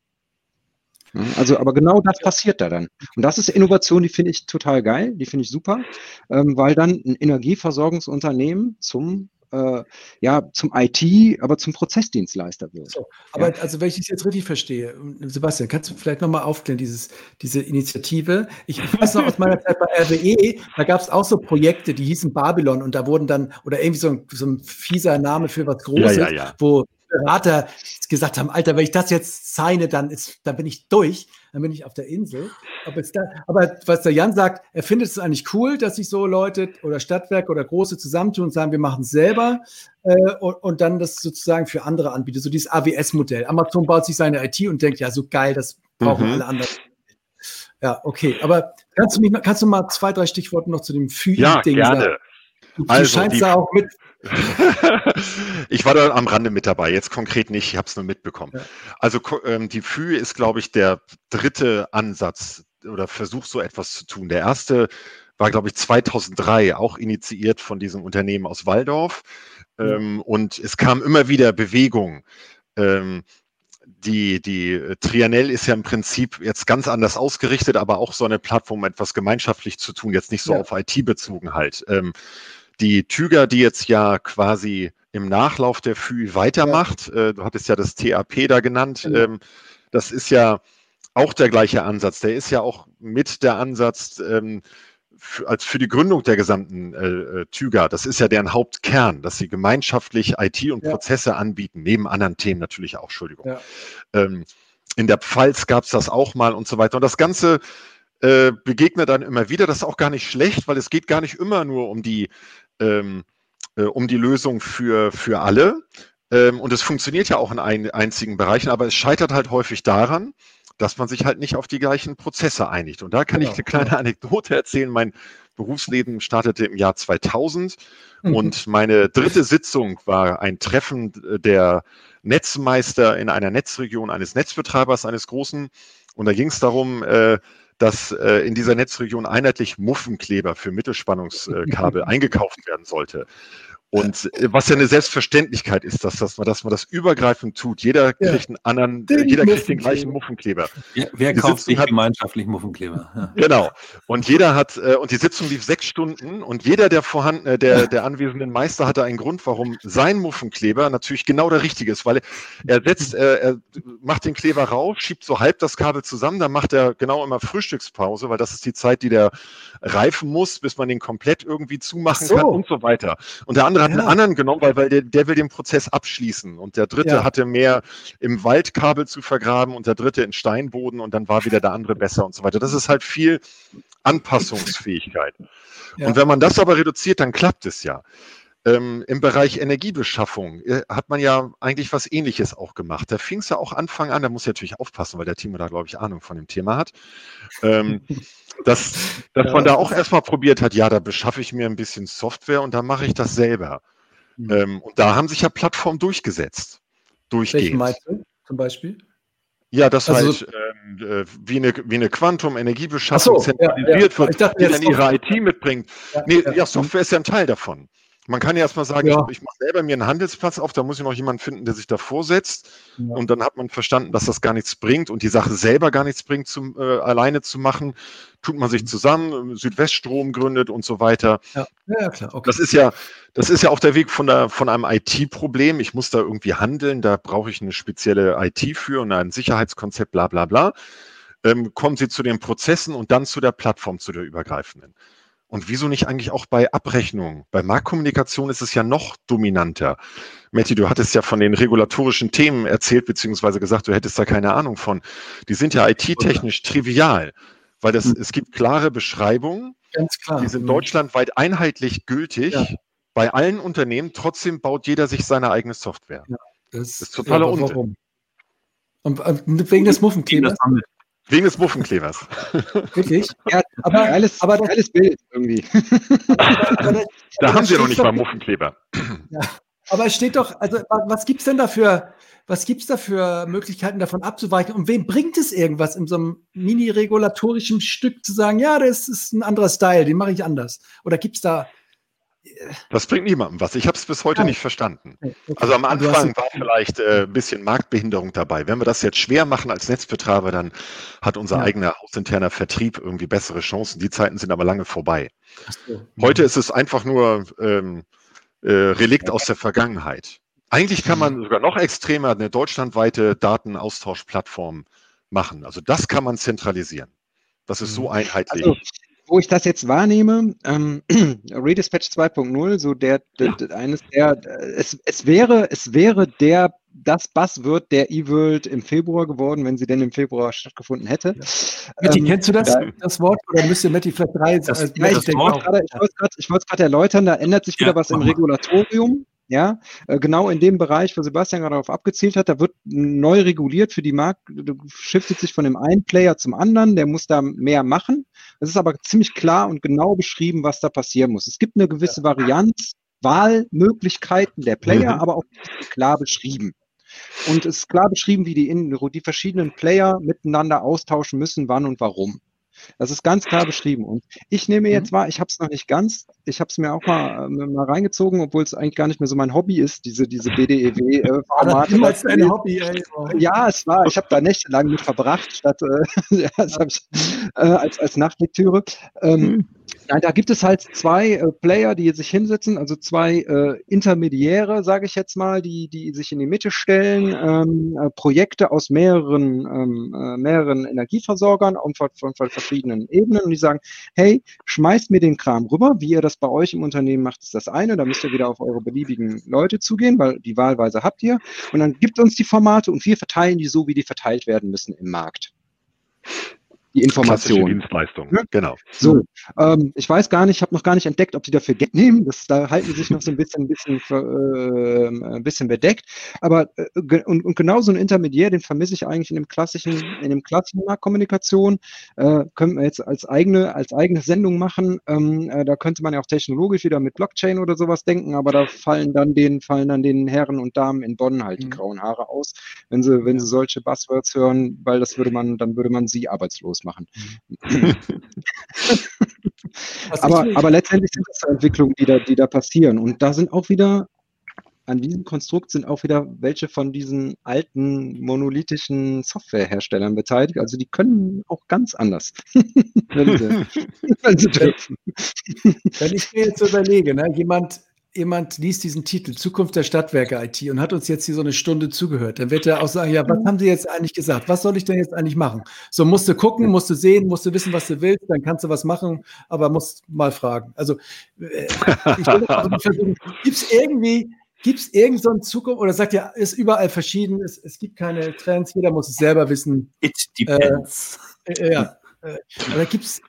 Ja, also, aber genau das passiert da dann. Und das ist Innovation, die finde ich total geil, die finde ich super, ähm, weil dann ein Energieversorgungsunternehmen zum äh, ja zum IT, aber zum Prozessdienstleister wird. So, aber ja. also wenn ich es jetzt richtig verstehe, Sebastian, kannst du vielleicht nochmal aufklären, dieses, diese Initiative? Ich, ich weiß noch aus meiner Zeit bei RWE, da gab es auch so Projekte, die hießen Babylon und da wurden dann, oder irgendwie so ein, so ein fieser Name für was Großes, ja, ja, wo Berater gesagt haben, Alter, wenn ich das jetzt signe, dann, ist, dann bin ich durch, dann bin ich auf der Insel. Aber, da, aber was der Jan sagt, er findet es eigentlich cool, dass sich so Leute oder Stadtwerke oder Große zusammentun und sagen, wir machen es selber äh, und, und, dann das sozusagen für andere anbieten. So dieses AWS-Modell. Amazon baut sich seine IT und denkt, ja, so geil, das brauchen mhm. alle anderen. Ja, okay. Aber kannst du, mich, kannst du mal zwei, drei Stichworte noch zu dem Fühlen-Ding ja, gerne. sagen? Du, also, scheinst da auch mit, ich war da am Rande mit dabei, jetzt konkret nicht, ich habe es nur mitbekommen. Ja. Also ähm, die FÜ ist, glaube ich, der dritte Ansatz oder Versuch, so etwas zu tun. Der erste war, glaube ich, 2003, auch initiiert von diesem Unternehmen aus Waldorf. Ähm, und es kam immer wieder Bewegung. Ähm, die, die Trianel ist ja im Prinzip jetzt ganz anders ausgerichtet, aber auch so eine Plattform, etwas gemeinschaftlich zu tun, jetzt nicht so ja. auf IT bezogen halt. Ähm, die Tüger, die jetzt ja quasi im Nachlauf der FÜ weitermacht, ja. äh, du hattest ja das TAP da genannt, ja. ähm, das ist ja auch der gleiche Ansatz. Der ist ja auch mit der Ansatz ähm, für, als für die Gründung der gesamten äh, äh, Tüger. Das ist ja deren Hauptkern, dass sie gemeinschaftlich IT und ja. Prozesse anbieten, neben anderen Themen natürlich auch, Entschuldigung. Ähm, in der Pfalz gab es das auch mal und so weiter. Und das Ganze äh, begegnet dann immer wieder. Das ist auch gar nicht schlecht, weil es geht gar nicht immer nur um die ähm, äh, um die Lösung für, für alle. Ähm, und es funktioniert ja auch in ein, einzigen Bereichen, aber es scheitert halt häufig daran, dass man sich halt nicht auf die gleichen Prozesse einigt. Und da kann genau, ich eine kleine genau. Anekdote erzählen. Mein Berufsleben startete im Jahr 2000 mhm. und meine dritte Sitzung war ein Treffen der Netzmeister in einer Netzregion eines Netzbetreibers, eines großen. Und da ging es darum, äh, dass äh, in dieser Netzregion einheitlich Muffenkleber für Mittelspannungskabel eingekauft werden sollte. Und äh, was ja eine Selbstverständlichkeit ist, dass, dass, man, dass man das übergreifend tut. Jeder ja. kriegt einen anderen, den jeder kriegt den gleichen Muffenkleber. Ja, wer die kauft sich hat, gemeinschaftlich Muffenkleber? Ja. Genau. Und jeder hat, äh, und die Sitzung lief sechs Stunden und jeder der vorhandenen, der, der anwesenden Meister hatte einen Grund, warum sein Muffenkleber natürlich genau der richtige ist, weil er setzt, äh, er macht den Kleber rauf, schiebt so halb das Kabel zusammen, dann macht er genau immer Frühstückspause, weil das ist die Zeit, die der reifen muss, bis man den komplett irgendwie zumachen so. kann und so weiter. Und der andere andere hat ja. einen anderen genommen, weil, weil der, der will den Prozess abschließen. Und der dritte ja. hatte mehr im Waldkabel zu vergraben und der dritte in Steinboden und dann war wieder der andere besser und so weiter. Das ist halt viel Anpassungsfähigkeit. Ja. Und wenn man das aber reduziert, dann klappt es ja. Ähm, Im Bereich Energiebeschaffung äh, hat man ja eigentlich was Ähnliches auch gemacht. Da fing es ja auch Anfang an, da muss ich natürlich aufpassen, weil der Timo da, glaube ich, Ahnung von dem Thema hat. Ähm, dass, dass ja. man da auch erstmal probiert hat, ja, da beschaffe ich mir ein bisschen Software und dann mache ich das selber. Mhm. Ähm, und da haben sich ja Plattformen durchgesetzt. Durchgehend. Welchen meinst du zum Beispiel? Ja, das also, heißt, ähm, äh, wie eine, wie eine Quantum-Energiebeschaffung so, zentralisiert ja, ja. wird, die dann ihre IT mitbringt. Ja, nee, ja, Software ist ja ein Teil davon. Man kann ja erstmal sagen, ja. ich, ich mache selber mir einen Handelsplatz auf, da muss ich noch jemanden finden, der sich davor setzt. Ja. Und dann hat man verstanden, dass das gar nichts bringt und die Sache selber gar nichts bringt, zum, äh, alleine zu machen. Tut man sich mhm. zusammen, Südweststrom gründet und so weiter. Ja, ja klar. Okay. Das ist ja, das ist ja auch der Weg von, der, von einem IT-Problem. Ich muss da irgendwie handeln, da brauche ich eine spezielle IT für und ein Sicherheitskonzept, bla bla bla. Ähm, kommen Sie zu den Prozessen und dann zu der Plattform, zu der übergreifenden. Und wieso nicht eigentlich auch bei Abrechnungen? Bei Marktkommunikation ist es ja noch dominanter. Matti, du hattest ja von den regulatorischen Themen erzählt, beziehungsweise gesagt, du hättest da keine Ahnung von. Die sind ja IT-technisch trivial, weil das, es gibt klare Beschreibungen. Ganz klar. Die sind mhm. deutschlandweit einheitlich gültig. Ja. Bei allen Unternehmen, trotzdem baut jeder sich seine eigene Software. Ja, das, das, ist totaler ja, Unsinn. Und, und wegen des Muffenklebers. Wegen des Muffenklebers. Wirklich? Ja, aber alles, aber alles Bild irgendwie. Aber, da, da haben sie noch nicht mal Muffenkleber. Ja, aber es steht doch, also was gibt es denn dafür, was gibt es da für Möglichkeiten davon abzuweichen? Und wem bringt es irgendwas in so einem mini-regulatorischen Stück zu sagen, ja, das ist ein anderer Style, den mache ich anders? Oder gibt es da das bringt niemandem was. Ich habe es bis heute nicht verstanden. Also am Anfang war vielleicht äh, ein bisschen Marktbehinderung dabei. Wenn wir das jetzt schwer machen als Netzbetreiber, dann hat unser ja. eigener hausinterner Vertrieb irgendwie bessere Chancen. Die Zeiten sind aber lange vorbei. So. Heute ist es einfach nur ähm, äh, Relikt aus der Vergangenheit. Eigentlich kann man sogar noch extremer eine deutschlandweite Datenaustauschplattform machen. Also das kann man zentralisieren. Das ist so Mhm. einheitlich. Also, wo ich das jetzt wahrnehme, ähm, Redispatch 2.0, so der, der, der eines der, es, es wäre, es wäre der, das Buzzword der eWorld im Februar geworden, wenn sie denn im Februar stattgefunden hätte. Matti, Ähm, kennst du das, da- das Wort? Oder müsste Matti vielleicht drei Das- als- Ja, ich, das ich ich wollte es gerade- ich wollte es gerade erläutern, da ändert sich wieder Ja, was im. Regulatorium. Ja, äh, genau in dem Bereich, wo Sebastian gerade darauf abgezielt hat, da wird neu reguliert für die Markt, shiftet sich von dem einen Player zum anderen, der muss da mehr machen. Es ist aber ziemlich klar und genau beschrieben, was da passieren muss. Es gibt eine gewisse Varianz, Wahlmöglichkeiten der Player, Mhm. aber auch klar beschrieben. Und es ist klar beschrieben, wie die, in, die verschiedenen Player miteinander austauschen müssen, wann und warum. Das ist ganz klar beschrieben. Und ich nehme Mhm. jetzt wahr, ich habe es noch nicht ganz, ich habe es mir auch mal, äh, mal reingezogen, obwohl es eigentlich gar nicht mehr so mein Hobby ist, diese, diese BDEW-Formate. niemals dein Hobby, ey? Ja, es war, ich habe da nächtelang mit verbracht, statt äh, ich, äh, als, als Nachtlektüre. Ähm, Nein, da gibt es halt zwei äh, Player, die sich hinsetzen, also zwei äh, Intermediäre, sage ich jetzt mal, die, die sich in die Mitte stellen, ähm, äh, Projekte aus mehreren, ähm, äh, mehreren Energieversorgern und von, von, von verschiedenen Ebenen. Und die sagen, hey, schmeißt mir den Kram rüber, wie ihr das bei euch im Unternehmen macht, ist das eine, da müsst ihr wieder auf eure beliebigen Leute zugehen, weil die Wahlweise habt ihr. Und dann gibt uns die Formate und wir verteilen die so, wie die verteilt werden müssen im Markt. Die Klassische Informationen. Dienstleistung. Ja. Genau. So, ähm, ich weiß gar nicht, ich habe noch gar nicht entdeckt, ob die dafür Geld nehmen. Das, da halten die sich noch so ein bisschen, ein bisschen, äh, ein bisschen bedeckt. Aber äh, und, und genau so ein Intermediär, den vermisse ich eigentlich in dem klassischen, in dem klassischen Marktkommunikation. Äh, können wir jetzt als eigene, als eigene Sendung machen. Ähm, äh, da könnte man ja auch technologisch wieder mit Blockchain oder sowas denken, aber da fallen dann den, fallen dann den Herren und Damen in Bonn halt die Mhm. grauen Haare aus, wenn sie, wenn sie solche Buzzwords hören, weil das würde man, dann würde man sie arbeitslos machen. Was Aber, aber letztendlich sind das Entwicklungen, die da, die da passieren. Und da sind auch wieder, an diesem Konstrukt sind auch wieder welche von diesen alten monolithischen Softwareherstellern beteiligt. Also die können auch ganz anders. wenn, sie, wenn sie. Wenn ich mir jetzt überlege, ne, jemand, jemand liest diesen Titel Zukunft der Stadtwerke IT und hat uns jetzt hier so eine Stunde zugehört, dann wird er auch sagen, ja, was haben Sie jetzt eigentlich gesagt? Was soll ich denn jetzt eigentlich machen? So musst du gucken, musst du sehen, musst du wissen, was du willst, dann kannst du was machen, aber musst mal fragen. Also äh, ich will versuchen, gibt es irgendwie, gibt es irgend so Zukunft oder sagt ja, ist überall verschieden, es, es gibt keine Trends, jeder muss es selber wissen. It depends. Äh, ja, äh, aber gibt es.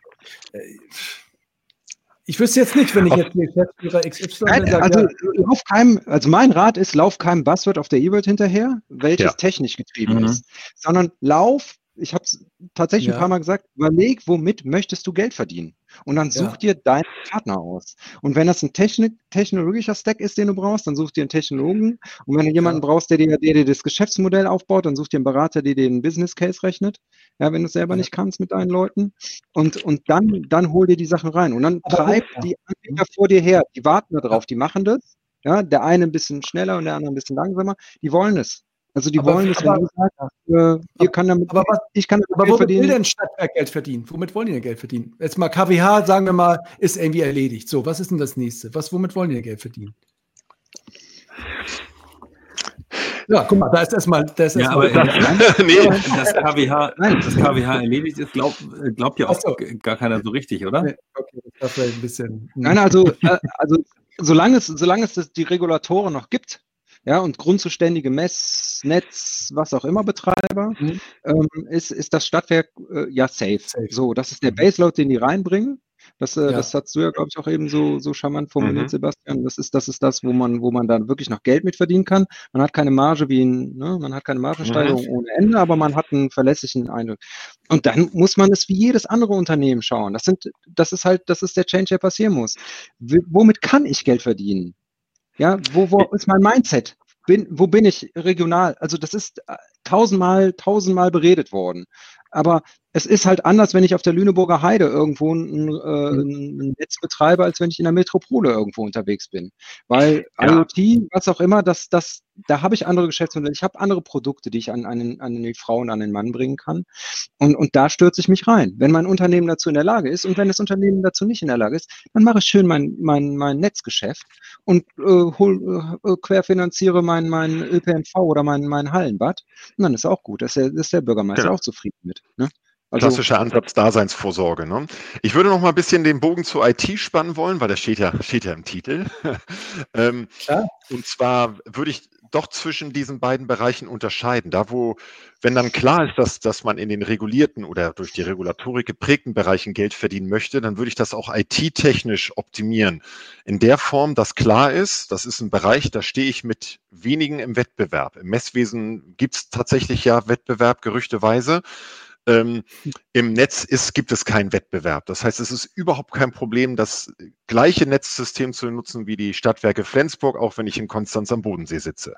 Ich wüsste jetzt nicht, wenn ich jetzt hier Geschäftsführer XY Nein, bin, also, ja, lauf keinem, also mein Rat ist, lauf keinem Buzzword auf der E-World hinterher, welches Ja. technisch getrieben Mhm. ist, sondern lauf, ich habe es tatsächlich Ja. ein paar Mal gesagt, überleg, womit möchtest du Geld verdienen? Und dann such Ja. dir deinen Partner aus. Und wenn das ein Technik, technologischer Stack ist, den du brauchst, dann such dir einen Technologen. Und wenn du jemanden Ja. brauchst, der dir, der dir das Geschäftsmodell aufbaut, dann such dir einen Berater, der dir den Business Case rechnet. Ja, wenn du es selber Ja. nicht kannst mit deinen Leuten. Und, und dann, dann hol dir die Sachen rein. Und dann treib die Anbieter vor dir her. Die warten darauf, die machen das. Ja, der eine ein bisschen schneller und der andere ein bisschen langsamer. Die wollen es. Also die Aber- wollen es, aber- wenn du sagst, äh, ihr kann damit, aber was, ich kann damit aber Geld womit will verdienen. denn Stadtwerk Geld verdienen? Womit wollen die denn Geld verdienen? Jetzt mal KWH, sagen wir mal, ist irgendwie erledigt. So, was ist denn das nächste? Was, womit wollen die denn Geld verdienen? Ja, guck mal, da ist erstmal, da ist Ja, erstmal. aber nee, das KWH, Nein. das KWH erledigt ist, glaubt, glaubt ja auch so. gar keiner so richtig, oder? Nee, okay, das war vielleicht ein bisschen. Nein, also, äh, also solange es, solange es das, die Regulatoren noch gibt, ja, und grundzuständige Mess, Netz, was auch immer Betreiber, Mhm. ähm, ist, ist das Stadtwerk äh, ja safe. Safe. So, das ist der Baseload, den die reinbringen. Das, äh, Ja. das hast du ja, glaube ich, auch eben so, so charmant formuliert, Mhm. Sebastian. Das ist, das ist das, wo man, wo man dann wirklich noch Geld mit verdienen kann. Man hat keine Marge wie ein, ne, man hat keine Margensteigerung ohne Ende, aber man hat einen verlässlichen Eindruck. Und dann muss man es wie jedes andere Unternehmen schauen. Das sind, das ist halt, das ist der Change, der passieren muss. W womit kann ich Geld verdienen? Ja, wo, wo ist mein Mindset? Bin, wo bin ich regional? Also das ist äh, tausendmal, tausendmal beredet worden. Aber es ist halt anders, wenn ich auf der Lüneburger Heide irgendwo ein, äh, mhm. Netz betreibe, als wenn ich in der Metropole irgendwo unterwegs bin. Weil ja. IoT, was auch immer, das, das, da habe ich andere Geschäftsmodelle, ich habe andere Produkte, die ich an, an, an die Frau und an den Mann bringen kann. Und, und da stürze ich mich rein. Wenn mein Unternehmen dazu in der Lage ist und wenn das Unternehmen dazu nicht in der Lage ist, dann mache ich schön mein, mein, mein Netzgeschäft und äh, hol, äh, querfinanziere mein, mein ÖPNV oder mein, mein Hallenbad. Und dann ist auch gut. Da ist der, ist der Bürgermeister genau. auch zufrieden mit. Ne? Also, Klassischer Ansatz Daseinsvorsorge. Ne? Ich würde noch mal ein bisschen den Bogen zur IT spannen wollen, weil das steht ja, steht ja im Titel. ähm, und zwar würde ich doch zwischen diesen beiden Bereichen unterscheiden. Da, wo, wenn dann klar ist, dass, dass man in den regulierten oder durch die Regulatorik geprägten Bereichen Geld verdienen möchte, dann würde ich das auch IT-technisch optimieren. In der Form, dass klar ist, das ist ein Bereich, da stehe ich mit wenigen im Wettbewerb. Im Messwesen gibt es tatsächlich ja Wettbewerb, gerüchteweise. Ähm, Im Netz ist, gibt es keinen Wettbewerb. Das heißt, es ist überhaupt kein Problem, das gleiche Netzsystem zu nutzen wie die Stadtwerke Flensburg, auch wenn ich in Konstanz am Bodensee sitze.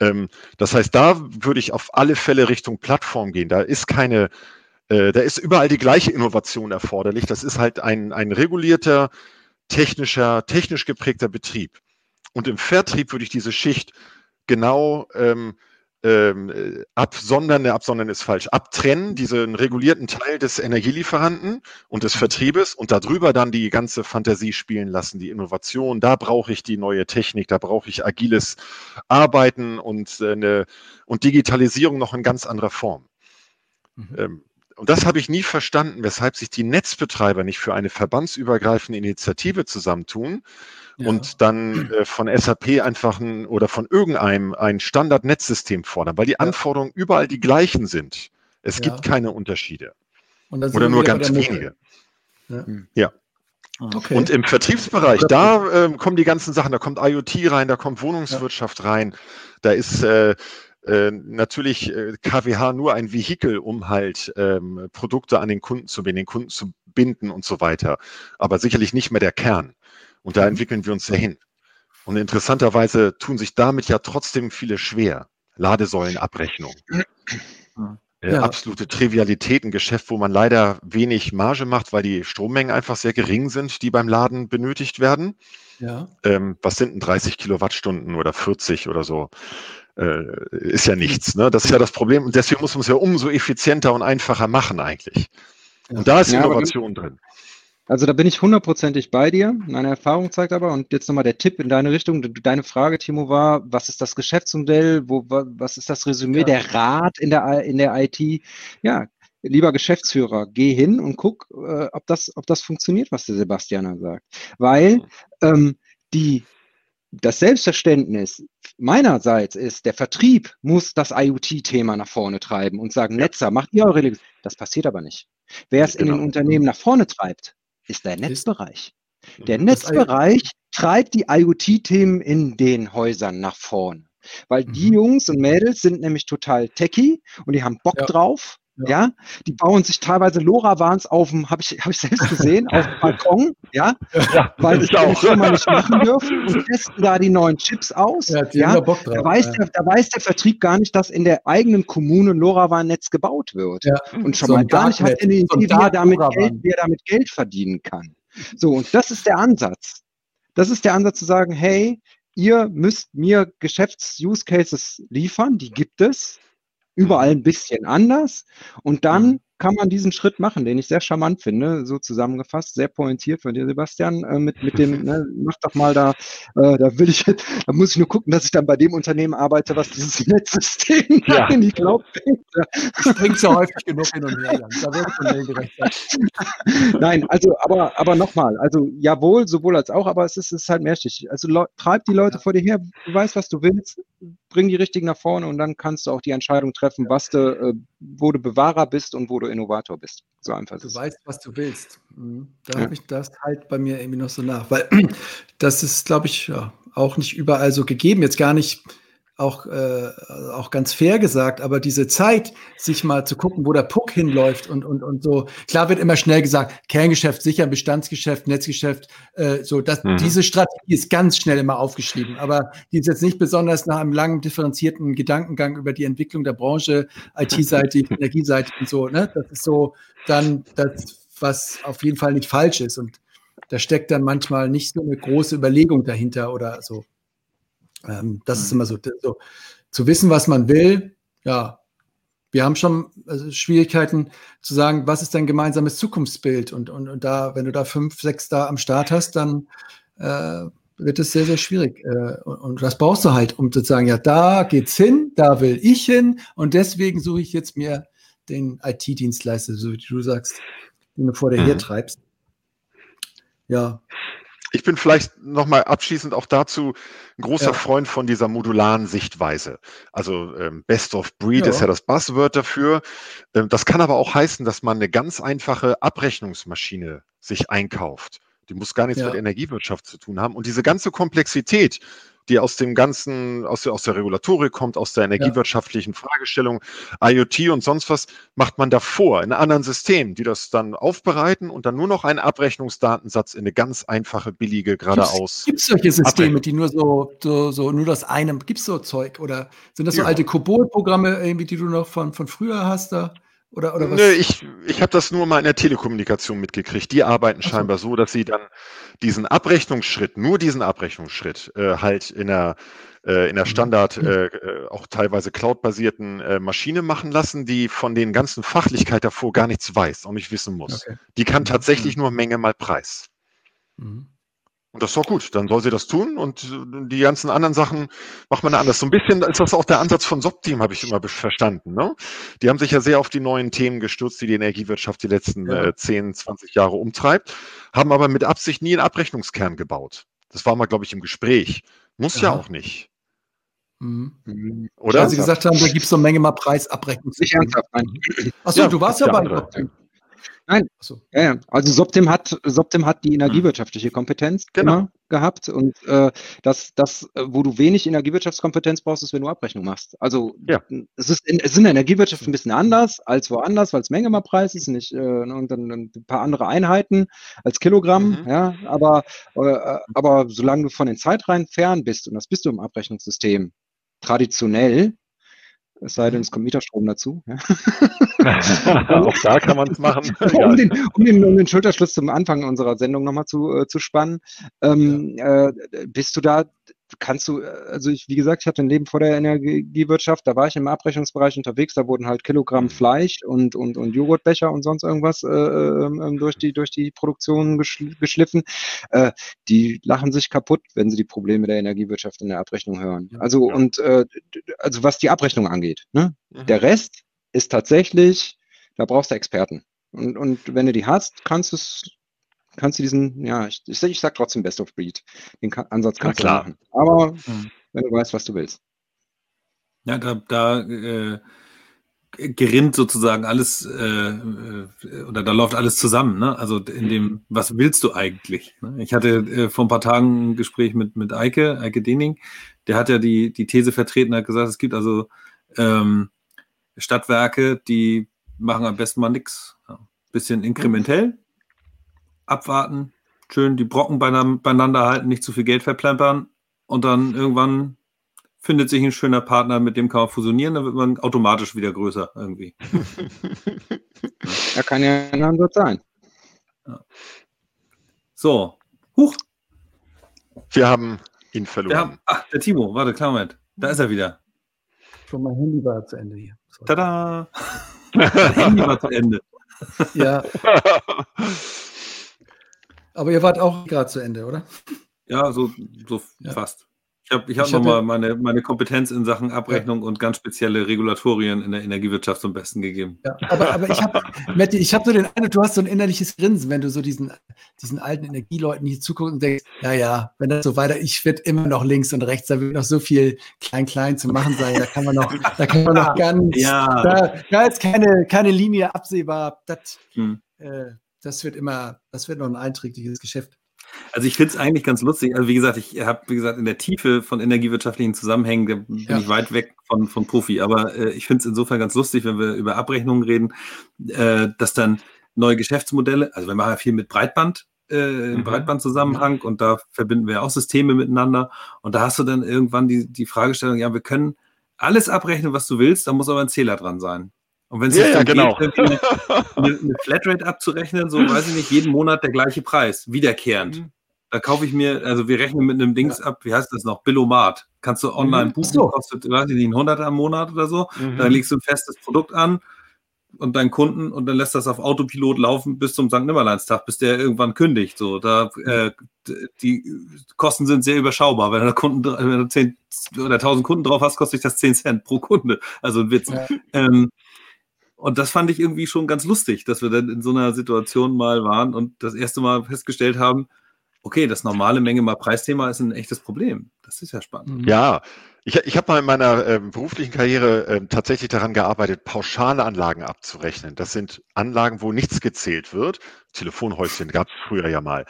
Ähm, das heißt, da würde ich auf alle Fälle Richtung Plattform gehen. Da ist keine, äh, da ist überall die gleiche Innovation erforderlich. Das ist halt ein, ein regulierter, technischer, technisch geprägter Betrieb. Und im Vertrieb würde ich diese Schicht genau ähm, ähm, äh, absondern, ne, absondern ist falsch, abtrennen, diesen regulierten Teil des Energielieferanten und des Vertriebes und darüber dann die ganze Fantasie spielen lassen, die Innovation. Da brauche ich die neue Technik, da brauche ich agiles Arbeiten und, äh, eine, und Digitalisierung noch in ganz anderer Form. Mhm. Ähm, und das habe ich nie verstanden, weshalb sich die Netzbetreiber nicht für eine verbandsübergreifende Initiative zusammentun, und dann äh, von SAP einfach ein, oder von irgendeinem ein Standard-Netzsystem fordern, weil die Anforderungen überall die gleichen sind. Es ja. gibt keine Unterschiede. oder nur ganz wenige. Ja. Hm. ja. Ah. Okay. Und im Vertriebsbereich, da äh, kommen die ganzen Sachen, da kommt IoT rein, da kommt Wohnungswirtschaft ja. rein, da ist äh, äh, natürlich KWH nur ein Vehikel, um halt ähm, Produkte an den Kunden zu binden, den Kunden zu binden und so weiter. Aber sicherlich nicht mehr der Kern. Und da mhm. entwickeln wir uns dahin. Und interessanterweise tun sich damit ja trotzdem viele schwer. Ladesäulenabrechnung. Äh, ja. absolute Trivialität, ein Geschäft, wo man leider wenig Marge macht, weil die Strommengen einfach sehr gering sind, die beim Laden benötigt werden. Ja. Ähm, was sind denn 30 Kilowattstunden oder 40 oder so? Äh, ist ja nichts. Ne? Das ist ja das Problem. Und deswegen muss man es ja umso effizienter und einfacher machen eigentlich. Und da ist ja, Innovation drin. Also da bin ich hundertprozentig bei dir. Meine Erfahrung zeigt aber, und jetzt nochmal der Tipp in deine Richtung, deine Frage, Timo, war, was ist das Geschäftsmodell, wo, was ist das Resümee, ja. der Rat in der, in der IT? Ja, lieber Geschäftsführer, geh hin und guck, äh, ob, das, ob das funktioniert, was der Sebastianer sagt. Weil ähm, die, das Selbstverständnis meinerseits ist, der Vertrieb muss das IoT-Thema nach vorne treiben und sagen, Netzer, macht ihr eure Legis Das passiert aber nicht. Wer es genau. in den Unternehmen nach vorne treibt, ist der Netzbereich. Der Netzbereich treibt die IoT-Themen in den Häusern nach vorn. Weil die mhm. Jungs und Mädels sind nämlich total techy und die haben Bock ja. drauf. Ja. ja. die bauen sich teilweise LoRaWANs auf dem, habe ich, hab ich selbst gesehen, auf dem Balkon, ja, ja weil sie das schon mal nicht machen dürfen und testen da die neuen Chips aus. Ja, ja. Bock drauf, da, weiß Der, da weiß der Vertrieb gar nicht, dass in der eigenen Kommune ein LoRaWAN-Netz gebaut wird. Ja. Und schon so mal gar nicht hat er eine Idee, wie er, damit Geld, wie er damit Geld verdienen kann. So, und das ist der Ansatz. Das ist der Ansatz zu sagen, hey, ihr müsst mir Geschäfts-Use-Cases liefern, die gibt es überall ein bisschen anders. Und dann mhm kann man diesen Schritt machen, den ich sehr charmant finde, so zusammengefasst, sehr pointiert von dir, Sebastian, äh, mit, mit dem, ne, mach doch mal da, äh, da will ich, da muss ich nur gucken, dass ich dann bei dem Unternehmen arbeite, was dieses Netzsystem ja. in die Cloud bringt. Ich bring's ja häufig genug hin und her, da wird von gerecht Nein, also, aber, aber nochmal, also jawohl, sowohl als auch, aber es ist, es ist halt mehrschichtig. Also treib die Leute ja. vor dir her, du weißt, was du willst, bring die richtigen nach vorne und dann kannst du auch die Entscheidung treffen, was du, äh, wo du Bewahrer bist und wo du Innovator bist. So einfach. Du weißt, was du willst. Mhm. Da ja. habe ich das halt bei mir irgendwie noch so nach, weil das ist, glaube ich, ja, auch nicht überall so gegeben. Jetzt gar nicht auch, äh, auch ganz fair gesagt, aber diese Zeit, sich mal zu gucken, wo der Puck hinläuft und, und, und so. Klar wird immer schnell gesagt, Kerngeschäft sicher, Bestandsgeschäft, Netzgeschäft, äh, so, das, mhm. diese Strategie ist ganz schnell immer aufgeschrieben, aber die ist jetzt nicht besonders nach einem langen, differenzierten Gedankengang über die Entwicklung der Branche, IT-seitig, Energieseitig und so, ne? Das ist so dann das, was auf jeden Fall nicht falsch ist und da steckt dann manchmal nicht so eine große Überlegung dahinter oder so. Ähm, das ist mhm. immer so, so, zu wissen, was man will. Ja, wir haben schon also Schwierigkeiten zu sagen, was ist dein gemeinsames Zukunftsbild? Und, und, und da, wenn du da fünf, sechs da am Start hast, dann äh, wird es sehr, sehr schwierig. Äh, und, und, das brauchst du halt, um zu sagen, ja, da geht's hin, da will ich hin und deswegen suche ich jetzt mir den IT-Dienstleister, so wie du sagst, den du vor dir mhm. hertreibst. Ja, ich bin vielleicht nochmal abschließend auch dazu ein großer ja. Freund von dieser modularen Sichtweise. Also ähm, Best of Breed ja. ist ja das Buzzword dafür. Ähm, das kann aber auch heißen, dass man eine ganz einfache Abrechnungsmaschine sich einkauft. Die muss gar nichts ja. mit Energiewirtschaft zu tun haben. Und diese ganze Komplexität, die aus dem ganzen, aus der, aus der Regulatorik kommt, aus der energiewirtschaftlichen ja. Fragestellung, IoT und sonst was, macht man davor in anderen Systemen, die das dann aufbereiten und dann nur noch einen Abrechnungsdatensatz in eine ganz einfache, billige, geradeaus. Gibt es solche Systeme, die nur so, so, so, nur das eine, gibt es so Zeug oder sind das so ja. alte Cobol-Programme irgendwie, die du noch von, von früher hast da? Oder, oder was? Nö, ich, ich habe das nur mal in der Telekommunikation mitgekriegt. Die arbeiten so. scheinbar so, dass sie dann diesen Abrechnungsschritt, nur diesen Abrechnungsschritt, äh, halt in der, äh, in der mhm. Standard, mhm. äh, auch teilweise cloud-basierten äh, Maschine machen lassen, die von den ganzen Fachlichkeit davor gar nichts weiß und nicht wissen muss. Okay. Die kann mhm. tatsächlich nur Menge mal Preis. Mhm. Und das ist doch gut. Dann soll sie das tun und äh, die ganzen anderen Sachen macht man anders. So ein bisschen ist das auch der Ansatz von SOP-Team, habe ich immer verstanden. Ne? Die haben sich ja sehr auf die neuen Themen gestürzt, die die Energiewirtschaft die letzten ja. äh, 10, 20 Jahre umtreibt, haben aber mit Absicht nie einen Abrechnungskern gebaut. Das war mal, glaube ich, im Gespräch. Muss ja, ja auch nicht. Mhm. Oder? Weil Sie gesagt haben, da gibt es so eine Menge mal Preisabrechnung. Nicht ernsthaft, nein. Achso, ja, du warst ja bei SOP-Team. Nein, so. ja, ja. also Soptim hat, Soptim hat die energiewirtschaftliche Kompetenz genau. gehabt und äh, das, das, wo du wenig Energiewirtschaftskompetenz brauchst, ist, wenn du Abrechnung machst. Also ja. es, ist in, es ist in der Energiewirtschaft ein bisschen anders als woanders, weil es Menge mal Preis ist, nicht äh, und dann ein paar andere Einheiten als Kilogramm, mhm. ja, aber, äh, aber solange du von den Zeitreihen fern bist, und das bist du im Abrechnungssystem, traditionell, es sei denn, es kommt Mieterstrom dazu. Ja. Auch da kann man es machen. um, den, um, den, um den Schulterschluss zum Anfang unserer Sendung nochmal zu, äh, zu spannen. Ähm, ja. äh, bist du da kannst du, also ich, wie gesagt, ich hatte ein Leben vor der Energiewirtschaft, da war ich im Abrechnungsbereich unterwegs, da wurden halt Kilogramm mhm. Fleisch und, und, und Joghurtbecher und sonst irgendwas äh, äh, durch, die, durch die Produktion geschl geschliffen. Äh, die lachen sich kaputt, wenn sie die Probleme der Energiewirtschaft in der Abrechnung hören. Also, ja. und äh, also was die Abrechnung angeht. Ne? Mhm. Der Rest ist tatsächlich, da brauchst du Experten. Und, und wenn du die hast, kannst du es kannst du diesen, ja, ich, ich, sag trotzdem Best of Breed. Den kann, Ansatz kannst du machen. Aber mhm. wenn du weißt, was du willst. Ja, da, da äh, gerinnt sozusagen alles äh, äh, oder da läuft alles zusammen. Ne? Also in dem, was willst du eigentlich? Ne? Ich hatte äh, vor ein paar Tagen ein Gespräch mit, mit Eike, Eike Dening, der hat ja die, die These vertreten, hat gesagt, es gibt also ähm, Stadtwerke, die machen am besten mal nichts. Ja. Bisschen inkrementell, abwarten, schön die Brocken beieinander halten, nicht zu viel Geld verplempern und dann irgendwann findet sich ein schöner Partner, mit dem kann man fusionieren, dann wird man automatisch wieder größer irgendwie. ja, kann ja ein Ansatz sein. Ja. So, huch. Wir haben ihn verloren. Haben, ach, der Timo, warte, klar, Moment. Da ist er wieder. Schon mein Handy war zu Ende hier. Sorry. Tada! mein Handy war zu Ende. ja. Aber ihr wart auch gerade zu Ende, oder? Ja, so, so ja. fast. Ich habe ich hab nochmal meine, meine Kompetenz in Sachen Abrechnung ja. und ganz spezielle Regulatorien in der Energiewirtschaft zum Besten gegeben. Ja, aber, aber ich habe, Matti, ich habe so den Eindruck, du hast so ein innerliches Grinsen, wenn du so diesen, diesen alten Energieleuten hier zuguckst und denkst, ja, ja, wenn das so weiter, ich werde immer noch links und rechts, da wird noch so viel klein-klein zu machen sein, da kann man noch, da kann man noch ganz, ja. da, da ist keine, keine Linie absehbar. Das, hm. äh, das wird immer, das wird noch ein einträgliches Geschäft. Also ich finde es eigentlich ganz lustig. Also wie gesagt, ich habe, wie gesagt, in der Tiefe von energiewirtschaftlichen Zusammenhängen da bin ja. ich weit weg von, von Profi. Aber äh, ich finde es insofern ganz lustig, wenn wir über Abrechnungen reden, äh, dass dann neue Geschäftsmodelle, also wir machen ja viel mit Breitband, äh, im mhm. Breitbandzusammenhang und da verbinden wir auch Systeme miteinander. Und da hast du dann irgendwann die, die Fragestellung, ja, wir können alles abrechnen, was du willst, da muss aber ein Zähler dran sein. Und wenn es ja, ja, genau. geht, eine, eine, Flatrate abzurechnen, so weiß ich nicht, jeden Monat der gleiche Preis, wiederkehrend. Mhm. Da kaufe ich mir, also wir rechnen mit einem Dings ja. ab, wie heißt das noch? Billomat. Kannst du online mhm. buchen, so. kostet, weiß ich nicht, ein Hunderter im Monat oder so. Mhm. Dann legst du ein festes Produkt an und deinen Kunden und dann lässt das auf Autopilot laufen bis zum St. Nimmerleinstag, bis der irgendwann kündigt. So, da äh, die Kosten sind sehr überschaubar. Wenn du Kunden, wenn du 10 oder 1000 Kunden drauf hast, kostet dich das 10 Cent pro Kunde. Also ein Witz. Ja. Ähm, und das fand ich irgendwie schon ganz lustig, dass wir dann in so einer Situation mal waren und das erste Mal festgestellt haben, okay, das normale Menge mal Preisthema ist ein echtes Problem. Das ist ja spannend. Mhm. Ja, ich, ich habe mal in meiner äh, beruflichen Karriere äh, tatsächlich daran gearbeitet, pauschale Anlagen abzurechnen. Das sind Anlagen, wo nichts gezählt wird. Telefonhäuschen gab es früher ja mal.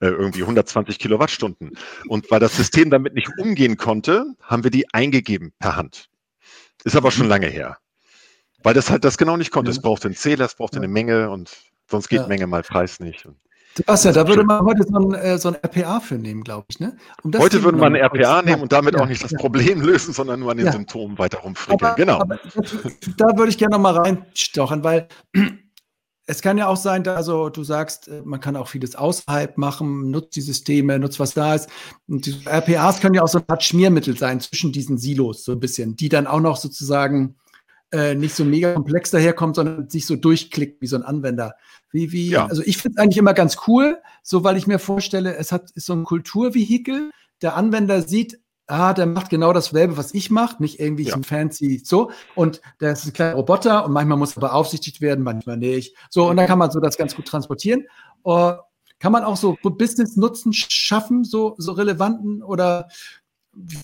Äh, irgendwie 120 Kilowattstunden. Und weil das System damit nicht umgehen konnte, haben wir die eingegeben per Hand. Ist aber schon lange her. Weil das halt das genau nicht konnte. Ja. Es brauchte einen Zähler, es brauchte eine Menge und sonst geht ja. Menge mal Preis nicht. Sebastian, da würde man heute so ein, äh, so ein RPA für nehmen, glaube ich. Ne? Um heute würde man ein RPA nehmen und damit ja, auch nicht das ja. Problem lösen, sondern nur an den ja. Symptomen weiter rumfrickeln. genau. Aber da würde ich gerne noch mal reinstochen, weil es kann ja auch sein, dass, also du sagst, äh, man kann auch vieles außerhalb machen, nutzt die Systeme, nutzt was da ist. Und die RPAs können ja auch so eine Art Schmiermittel sein zwischen diesen Silos, so ein bisschen, die dann auch noch sozusagen äh, nicht so mega komplex daherkommt, sondern sich so durchklickt wie so ein Anwender. Wie, wie, ja. Also ich finde es eigentlich immer ganz cool, so weil ich mir vorstelle, es hat ist so ein Kulturvehikel. Der Anwender sieht, ah, der macht genau dasselbe, was ich mache, nicht irgendwie ja. so ein fancy so. Und der ist ein kleiner Roboter und manchmal muss er beaufsichtigt werden, manchmal nicht. So, und dann kann man so das ganz gut transportieren. Uh, kann man auch so Business-Nutzen schaffen, so, so relevanten oder wie,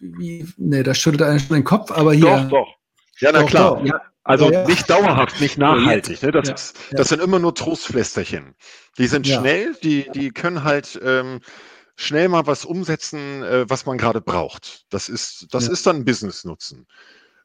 wie, nee, da schüttelt einer schon den Kopf, aber hier. Doch, doch. Ja, na klar. Ja. Also ja, nicht dauerhaft, nicht nachhaltig. Ne? Das, ist, das sind immer nur Trostflästerchen. Die sind schnell, die, die können halt ähm, schnell mal was umsetzen, äh, was man gerade braucht. Das ist, das ist dann ein Business-Nutzen.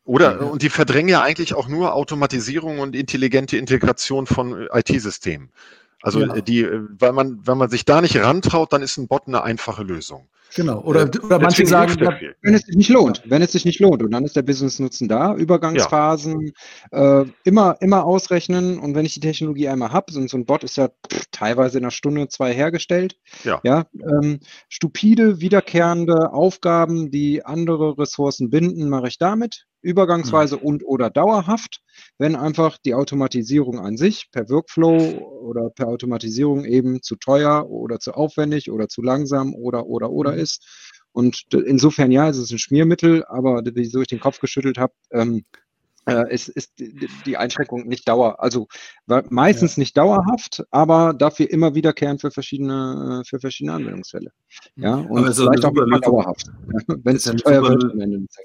Oder, und die verdrängen ja eigentlich auch nur Automatisierung und intelligente Integration von IT-Systemen. Also ja. die, weil man, wenn man sich da nicht rantraut, dann ist ein Bot eine einfache Lösung. Genau. Oder, äh, oder manche sagen, wenn es sich nicht lohnt, wenn es sich nicht lohnt. Und dann ist der Business-Nutzen da, Übergangsphasen, ja. äh, immer, immer ausrechnen. Und wenn ich die Technologie einmal habe, so, so ein Bot ist ja pff, teilweise in einer Stunde, zwei hergestellt. Ja. ja ähm, stupide, wiederkehrende Aufgaben, die andere Ressourcen binden, mache ich damit übergangsweise mhm. und oder dauerhaft, wenn einfach die Automatisierung an sich per Workflow oder per Automatisierung eben zu teuer oder zu aufwendig oder zu langsam oder oder oder mhm. ist. Und insofern ja, es ist ein Schmiermittel, aber wieso ich den Kopf geschüttelt habe, ähm, äh, es ist die Einschränkung nicht dauer, also meistens ja. nicht dauerhaft, aber dafür immer wiederkehrend für verschiedene, für verschiedene Anwendungsfälle. Ja, und vielleicht auch immer dauerhaft, wenn es teuer wird am Ende des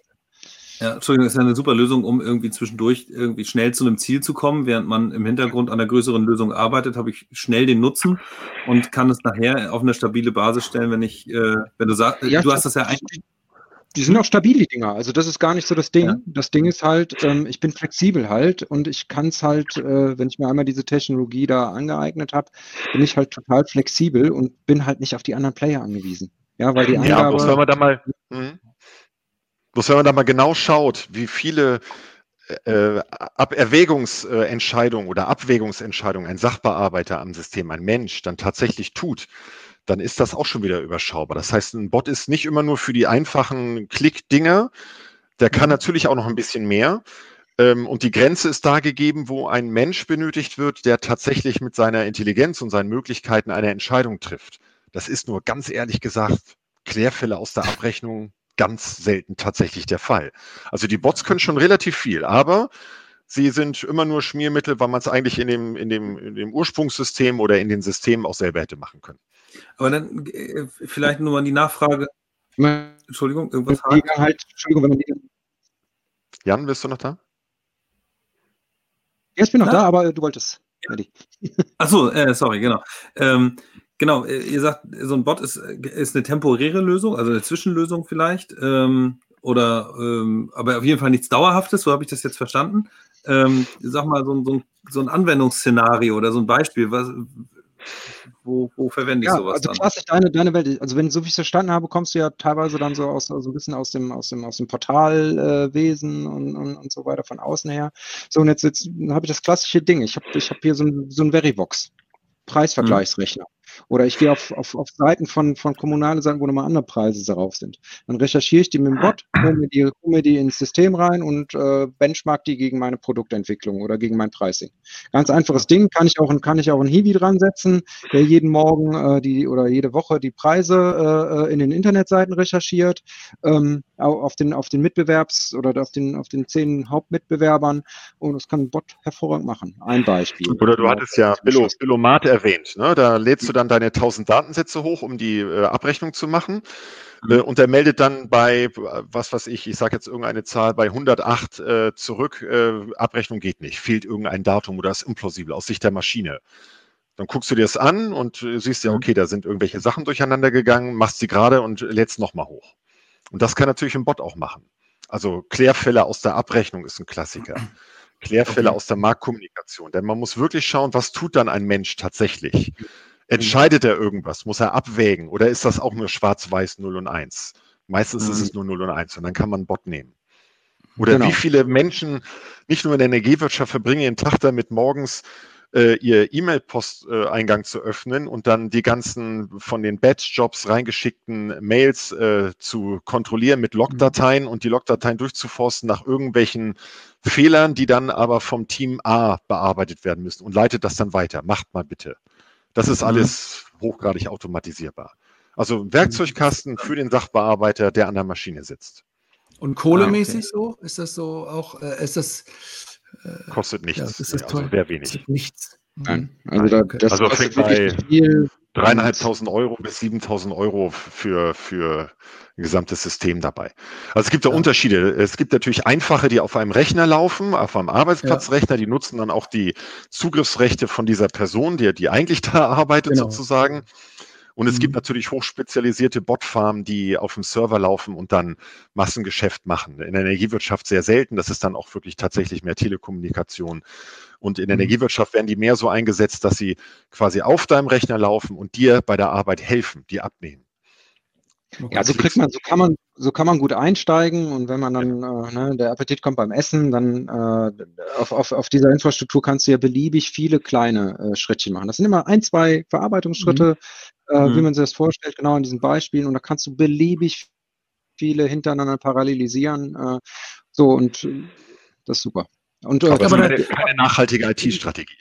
ja, Entschuldigung, das ist ja eine super Lösung, um irgendwie zwischendurch irgendwie schnell zu einem Ziel zu kommen. Während man im Hintergrund an einer größeren Lösung arbeitet, habe ich schnell den Nutzen und kann es nachher auf eine stabile Basis stellen, wenn ich, äh, wenn du sagst, ja, du hast das ja eigentlich. Die sind auch stabil, die Dinger. Also das ist gar nicht so das Ding. Ja. Das Ding ist halt, ähm, ich bin flexibel halt und ich kann es halt, äh, wenn ich mir einmal diese Technologie da angeeignet habe, bin ich halt total flexibel und bin halt nicht auf die anderen Player angewiesen. Ja, weil die Angabe... Ja, man da mal... Hm? Bloß wenn man da mal genau schaut, wie viele äh, Aberwägungsentscheidungen oder Abwägungsentscheidungen ein Sachbearbeiter am System, ein Mensch, dann tatsächlich tut, dann ist das auch schon wieder überschaubar. Das heißt, ein Bot ist nicht immer nur für die einfachen Klick-Dinge, der kann natürlich auch noch ein bisschen mehr. Ähm, und die Grenze ist da gegeben, wo ein Mensch benötigt wird, der tatsächlich mit seiner Intelligenz und seinen Möglichkeiten eine Entscheidung trifft. Das ist nur ganz ehrlich gesagt Klärfälle aus der Abrechnung ganz selten tatsächlich der Fall. Also die Bots können schon relativ viel, aber sie sind immer nur Schmiermittel, weil man es eigentlich in dem, in, dem, in dem Ursprungssystem oder in den Systemen auch selber hätte machen können. Aber dann äh, vielleicht nur mal die Nachfrage. Entschuldigung, irgendwas halt, Entschuldigung, wenn man die Jan, bist du noch da? Ja, ich bin noch ja? da, aber du wolltest. Achso, äh, sorry, genau. Ähm, Genau, äh, ihr sagt, so ein Bot ist, ist eine temporäre Lösung, also eine Zwischenlösung vielleicht. Ähm, oder ähm, aber auf jeden Fall nichts Dauerhaftes, so habe ich das jetzt verstanden. Ähm, sag mal, so, so, so ein Anwendungsszenario oder so ein Beispiel, was, wo, wo verwende ich ja, sowas also dann? klassisch deine, deine Welt. Also wenn so wie ich es verstanden habe, kommst du ja teilweise dann so aus so ein bisschen aus dem aus dem aus dem Portalwesen äh, und, und, und so weiter von außen her. So und jetzt, jetzt habe ich das klassische Ding. Ich habe ich habe hier so ein so ein Verivox Preisvergleichsrechner. Mhm. Oder ich gehe auf, auf, auf Seiten von, von kommunalen Seiten, wo nochmal andere Preise darauf sind. Dann recherchiere ich die mit dem Bot, hole mir die, hole mir die ins System rein und äh, benchmark die gegen meine Produktentwicklung oder gegen mein Pricing. Ganz einfaches Ding, kann ich auch, kann ich auch einen Hiwi dran setzen, der jeden Morgen äh, die oder jede Woche die Preise äh, in den Internetseiten recherchiert, ähm, auf den, auf den Mitbewerbs- oder auf den, auf den zehn Hauptmitbewerbern und das kann ein Bot hervorragend machen. Ein Beispiel. Oder du hattest ja Billo, Billomat erwähnt, ne? da lädst du dann deine 1000 Datensätze hoch, um die äh, Abrechnung zu machen. Mhm. Äh, und der meldet dann bei, was weiß ich, ich sage jetzt irgendeine Zahl, bei 108 äh, zurück, äh, Abrechnung geht nicht, fehlt irgendein Datum oder ist implausibel aus Sicht der Maschine. Dann guckst du dir das an und äh, siehst ja, mhm. okay, da sind irgendwelche Sachen durcheinander gegangen, machst sie gerade und lädst nochmal hoch. Und das kann natürlich ein Bot auch machen. Also Klärfälle aus der Abrechnung ist ein Klassiker. Klärfälle okay. aus der Marktkommunikation. Denn man muss wirklich schauen, was tut dann ein Mensch tatsächlich. Entscheidet er irgendwas? Muss er abwägen? Oder ist das auch nur schwarz-weiß 0 und 1? Meistens mhm. ist es nur 0 und 1 und dann kann man einen Bot nehmen. Oder genau. wie viele Menschen nicht nur in der Energiewirtschaft verbringen ihren Tag damit morgens äh, ihr E-Mail-Posteingang zu öffnen und dann die ganzen von den Batch-Jobs reingeschickten Mails äh, zu kontrollieren mit Logdateien mhm. und die Logdateien durchzuforsten nach irgendwelchen Fehlern, die dann aber vom Team A bearbeitet werden müssen und leitet das dann weiter. Macht mal bitte. Das ist mhm. alles hochgradig automatisierbar. Also ein Werkzeugkasten für den Sachbearbeiter, der an der Maschine sitzt. Und kohlemäßig ah, okay. so? Ist das so auch, äh, ist das äh, kostet nichts. Ja, das ist also sehr wenig. Kostet nichts. Nein. Also, da, das also fängt bei dreieinhalbtausend Euro bis 7.000 Euro für, für ein gesamtes System dabei. Also es gibt da ja. Unterschiede. Es gibt natürlich einfache, die auf einem Rechner laufen, auf einem Arbeitsplatzrechner, die nutzen dann auch die Zugriffsrechte von dieser Person, die, die eigentlich da arbeitet genau. sozusagen. Und es mhm. gibt natürlich hochspezialisierte Botfarmen, die auf dem Server laufen und dann Massengeschäft machen. In der Energiewirtschaft sehr selten. Das ist dann auch wirklich tatsächlich mehr Telekommunikation. Und in der mhm. Energiewirtschaft werden die mehr so eingesetzt, dass sie quasi auf deinem Rechner laufen und dir bei der Arbeit helfen, die abnehmen. Ja, so kriegt man, so kann man, so kann man gut einsteigen und wenn man dann, äh, ne, der Appetit kommt beim Essen, dann äh, auf, auf, auf dieser Infrastruktur kannst du ja beliebig viele kleine äh, Schrittchen machen. Das sind immer ein, zwei Verarbeitungsschritte, mhm. Äh, mhm. wie man sich das vorstellt, genau in diesen Beispielen und da kannst du beliebig viele hintereinander parallelisieren. Äh, so und äh, das ist super. Und, aber, aber keine, keine, nachhaltige IT-Strategie.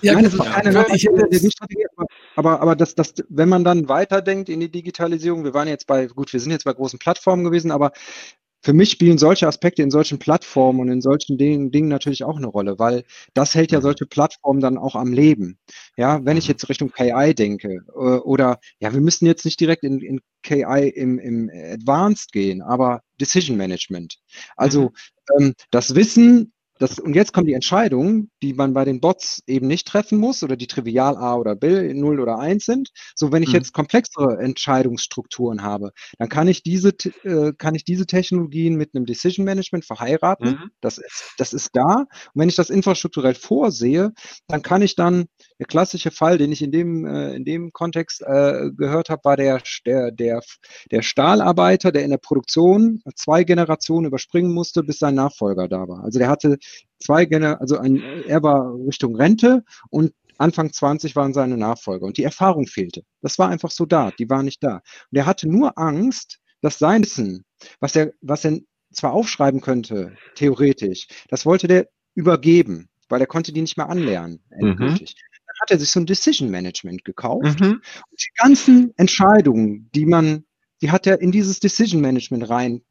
ja, Nein, das ist keine nachhaltige IT-Strategie, aber, aber, aber das, das, wenn man dann weiterdenkt in die Digitalisierung, wir waren jetzt bei, gut, wir sind jetzt bei großen Plattformen gewesen, aber für mich spielen solche Aspekte in solchen Plattformen und in solchen Dingen, Dingen natürlich auch eine Rolle, weil das hält ja mhm. solche Plattformen dann auch am Leben. Ja, wenn ich mhm. jetzt Richtung KI denke, äh, oder ja, wir müssen jetzt nicht direkt in, in KI im, im Advanced gehen, aber Decision Management. Also mhm. ähm, das Wissen das, und jetzt kommt die Entscheidung, die man bei den Bots eben nicht treffen muss oder die trivial A oder B, 0 oder 1 sind. So, wenn ich mhm. jetzt komplexere Entscheidungsstrukturen habe, dann kann ich diese, äh, kann ich diese Technologien mit einem Decision Management verheiraten. Mhm. Das, ist, das ist da. Und wenn ich das infrastrukturell vorsehe, dann kann ich dann, der klassische Fall, den ich in dem, äh, in dem Kontext äh, gehört habe, war der, der, der, der Stahlarbeiter, der in der Produktion zwei Generationen überspringen musste, bis sein Nachfolger da war. Also der hatte zwei Gener also ein, er war Richtung Rente und Anfang 20 waren seine Nachfolger und die Erfahrung fehlte. Das war einfach so da, die war nicht da. Und er hatte nur Angst, dass sein Wissen, was er, was er zwar aufschreiben könnte, theoretisch, das wollte der übergeben, weil er konnte die nicht mehr anlernen, mhm. endgültig. Mhm. Dann hat er sich so ein Decision Management gekauft mhm. und die ganzen Entscheidungen, die man, die hat er in dieses Decision Management rein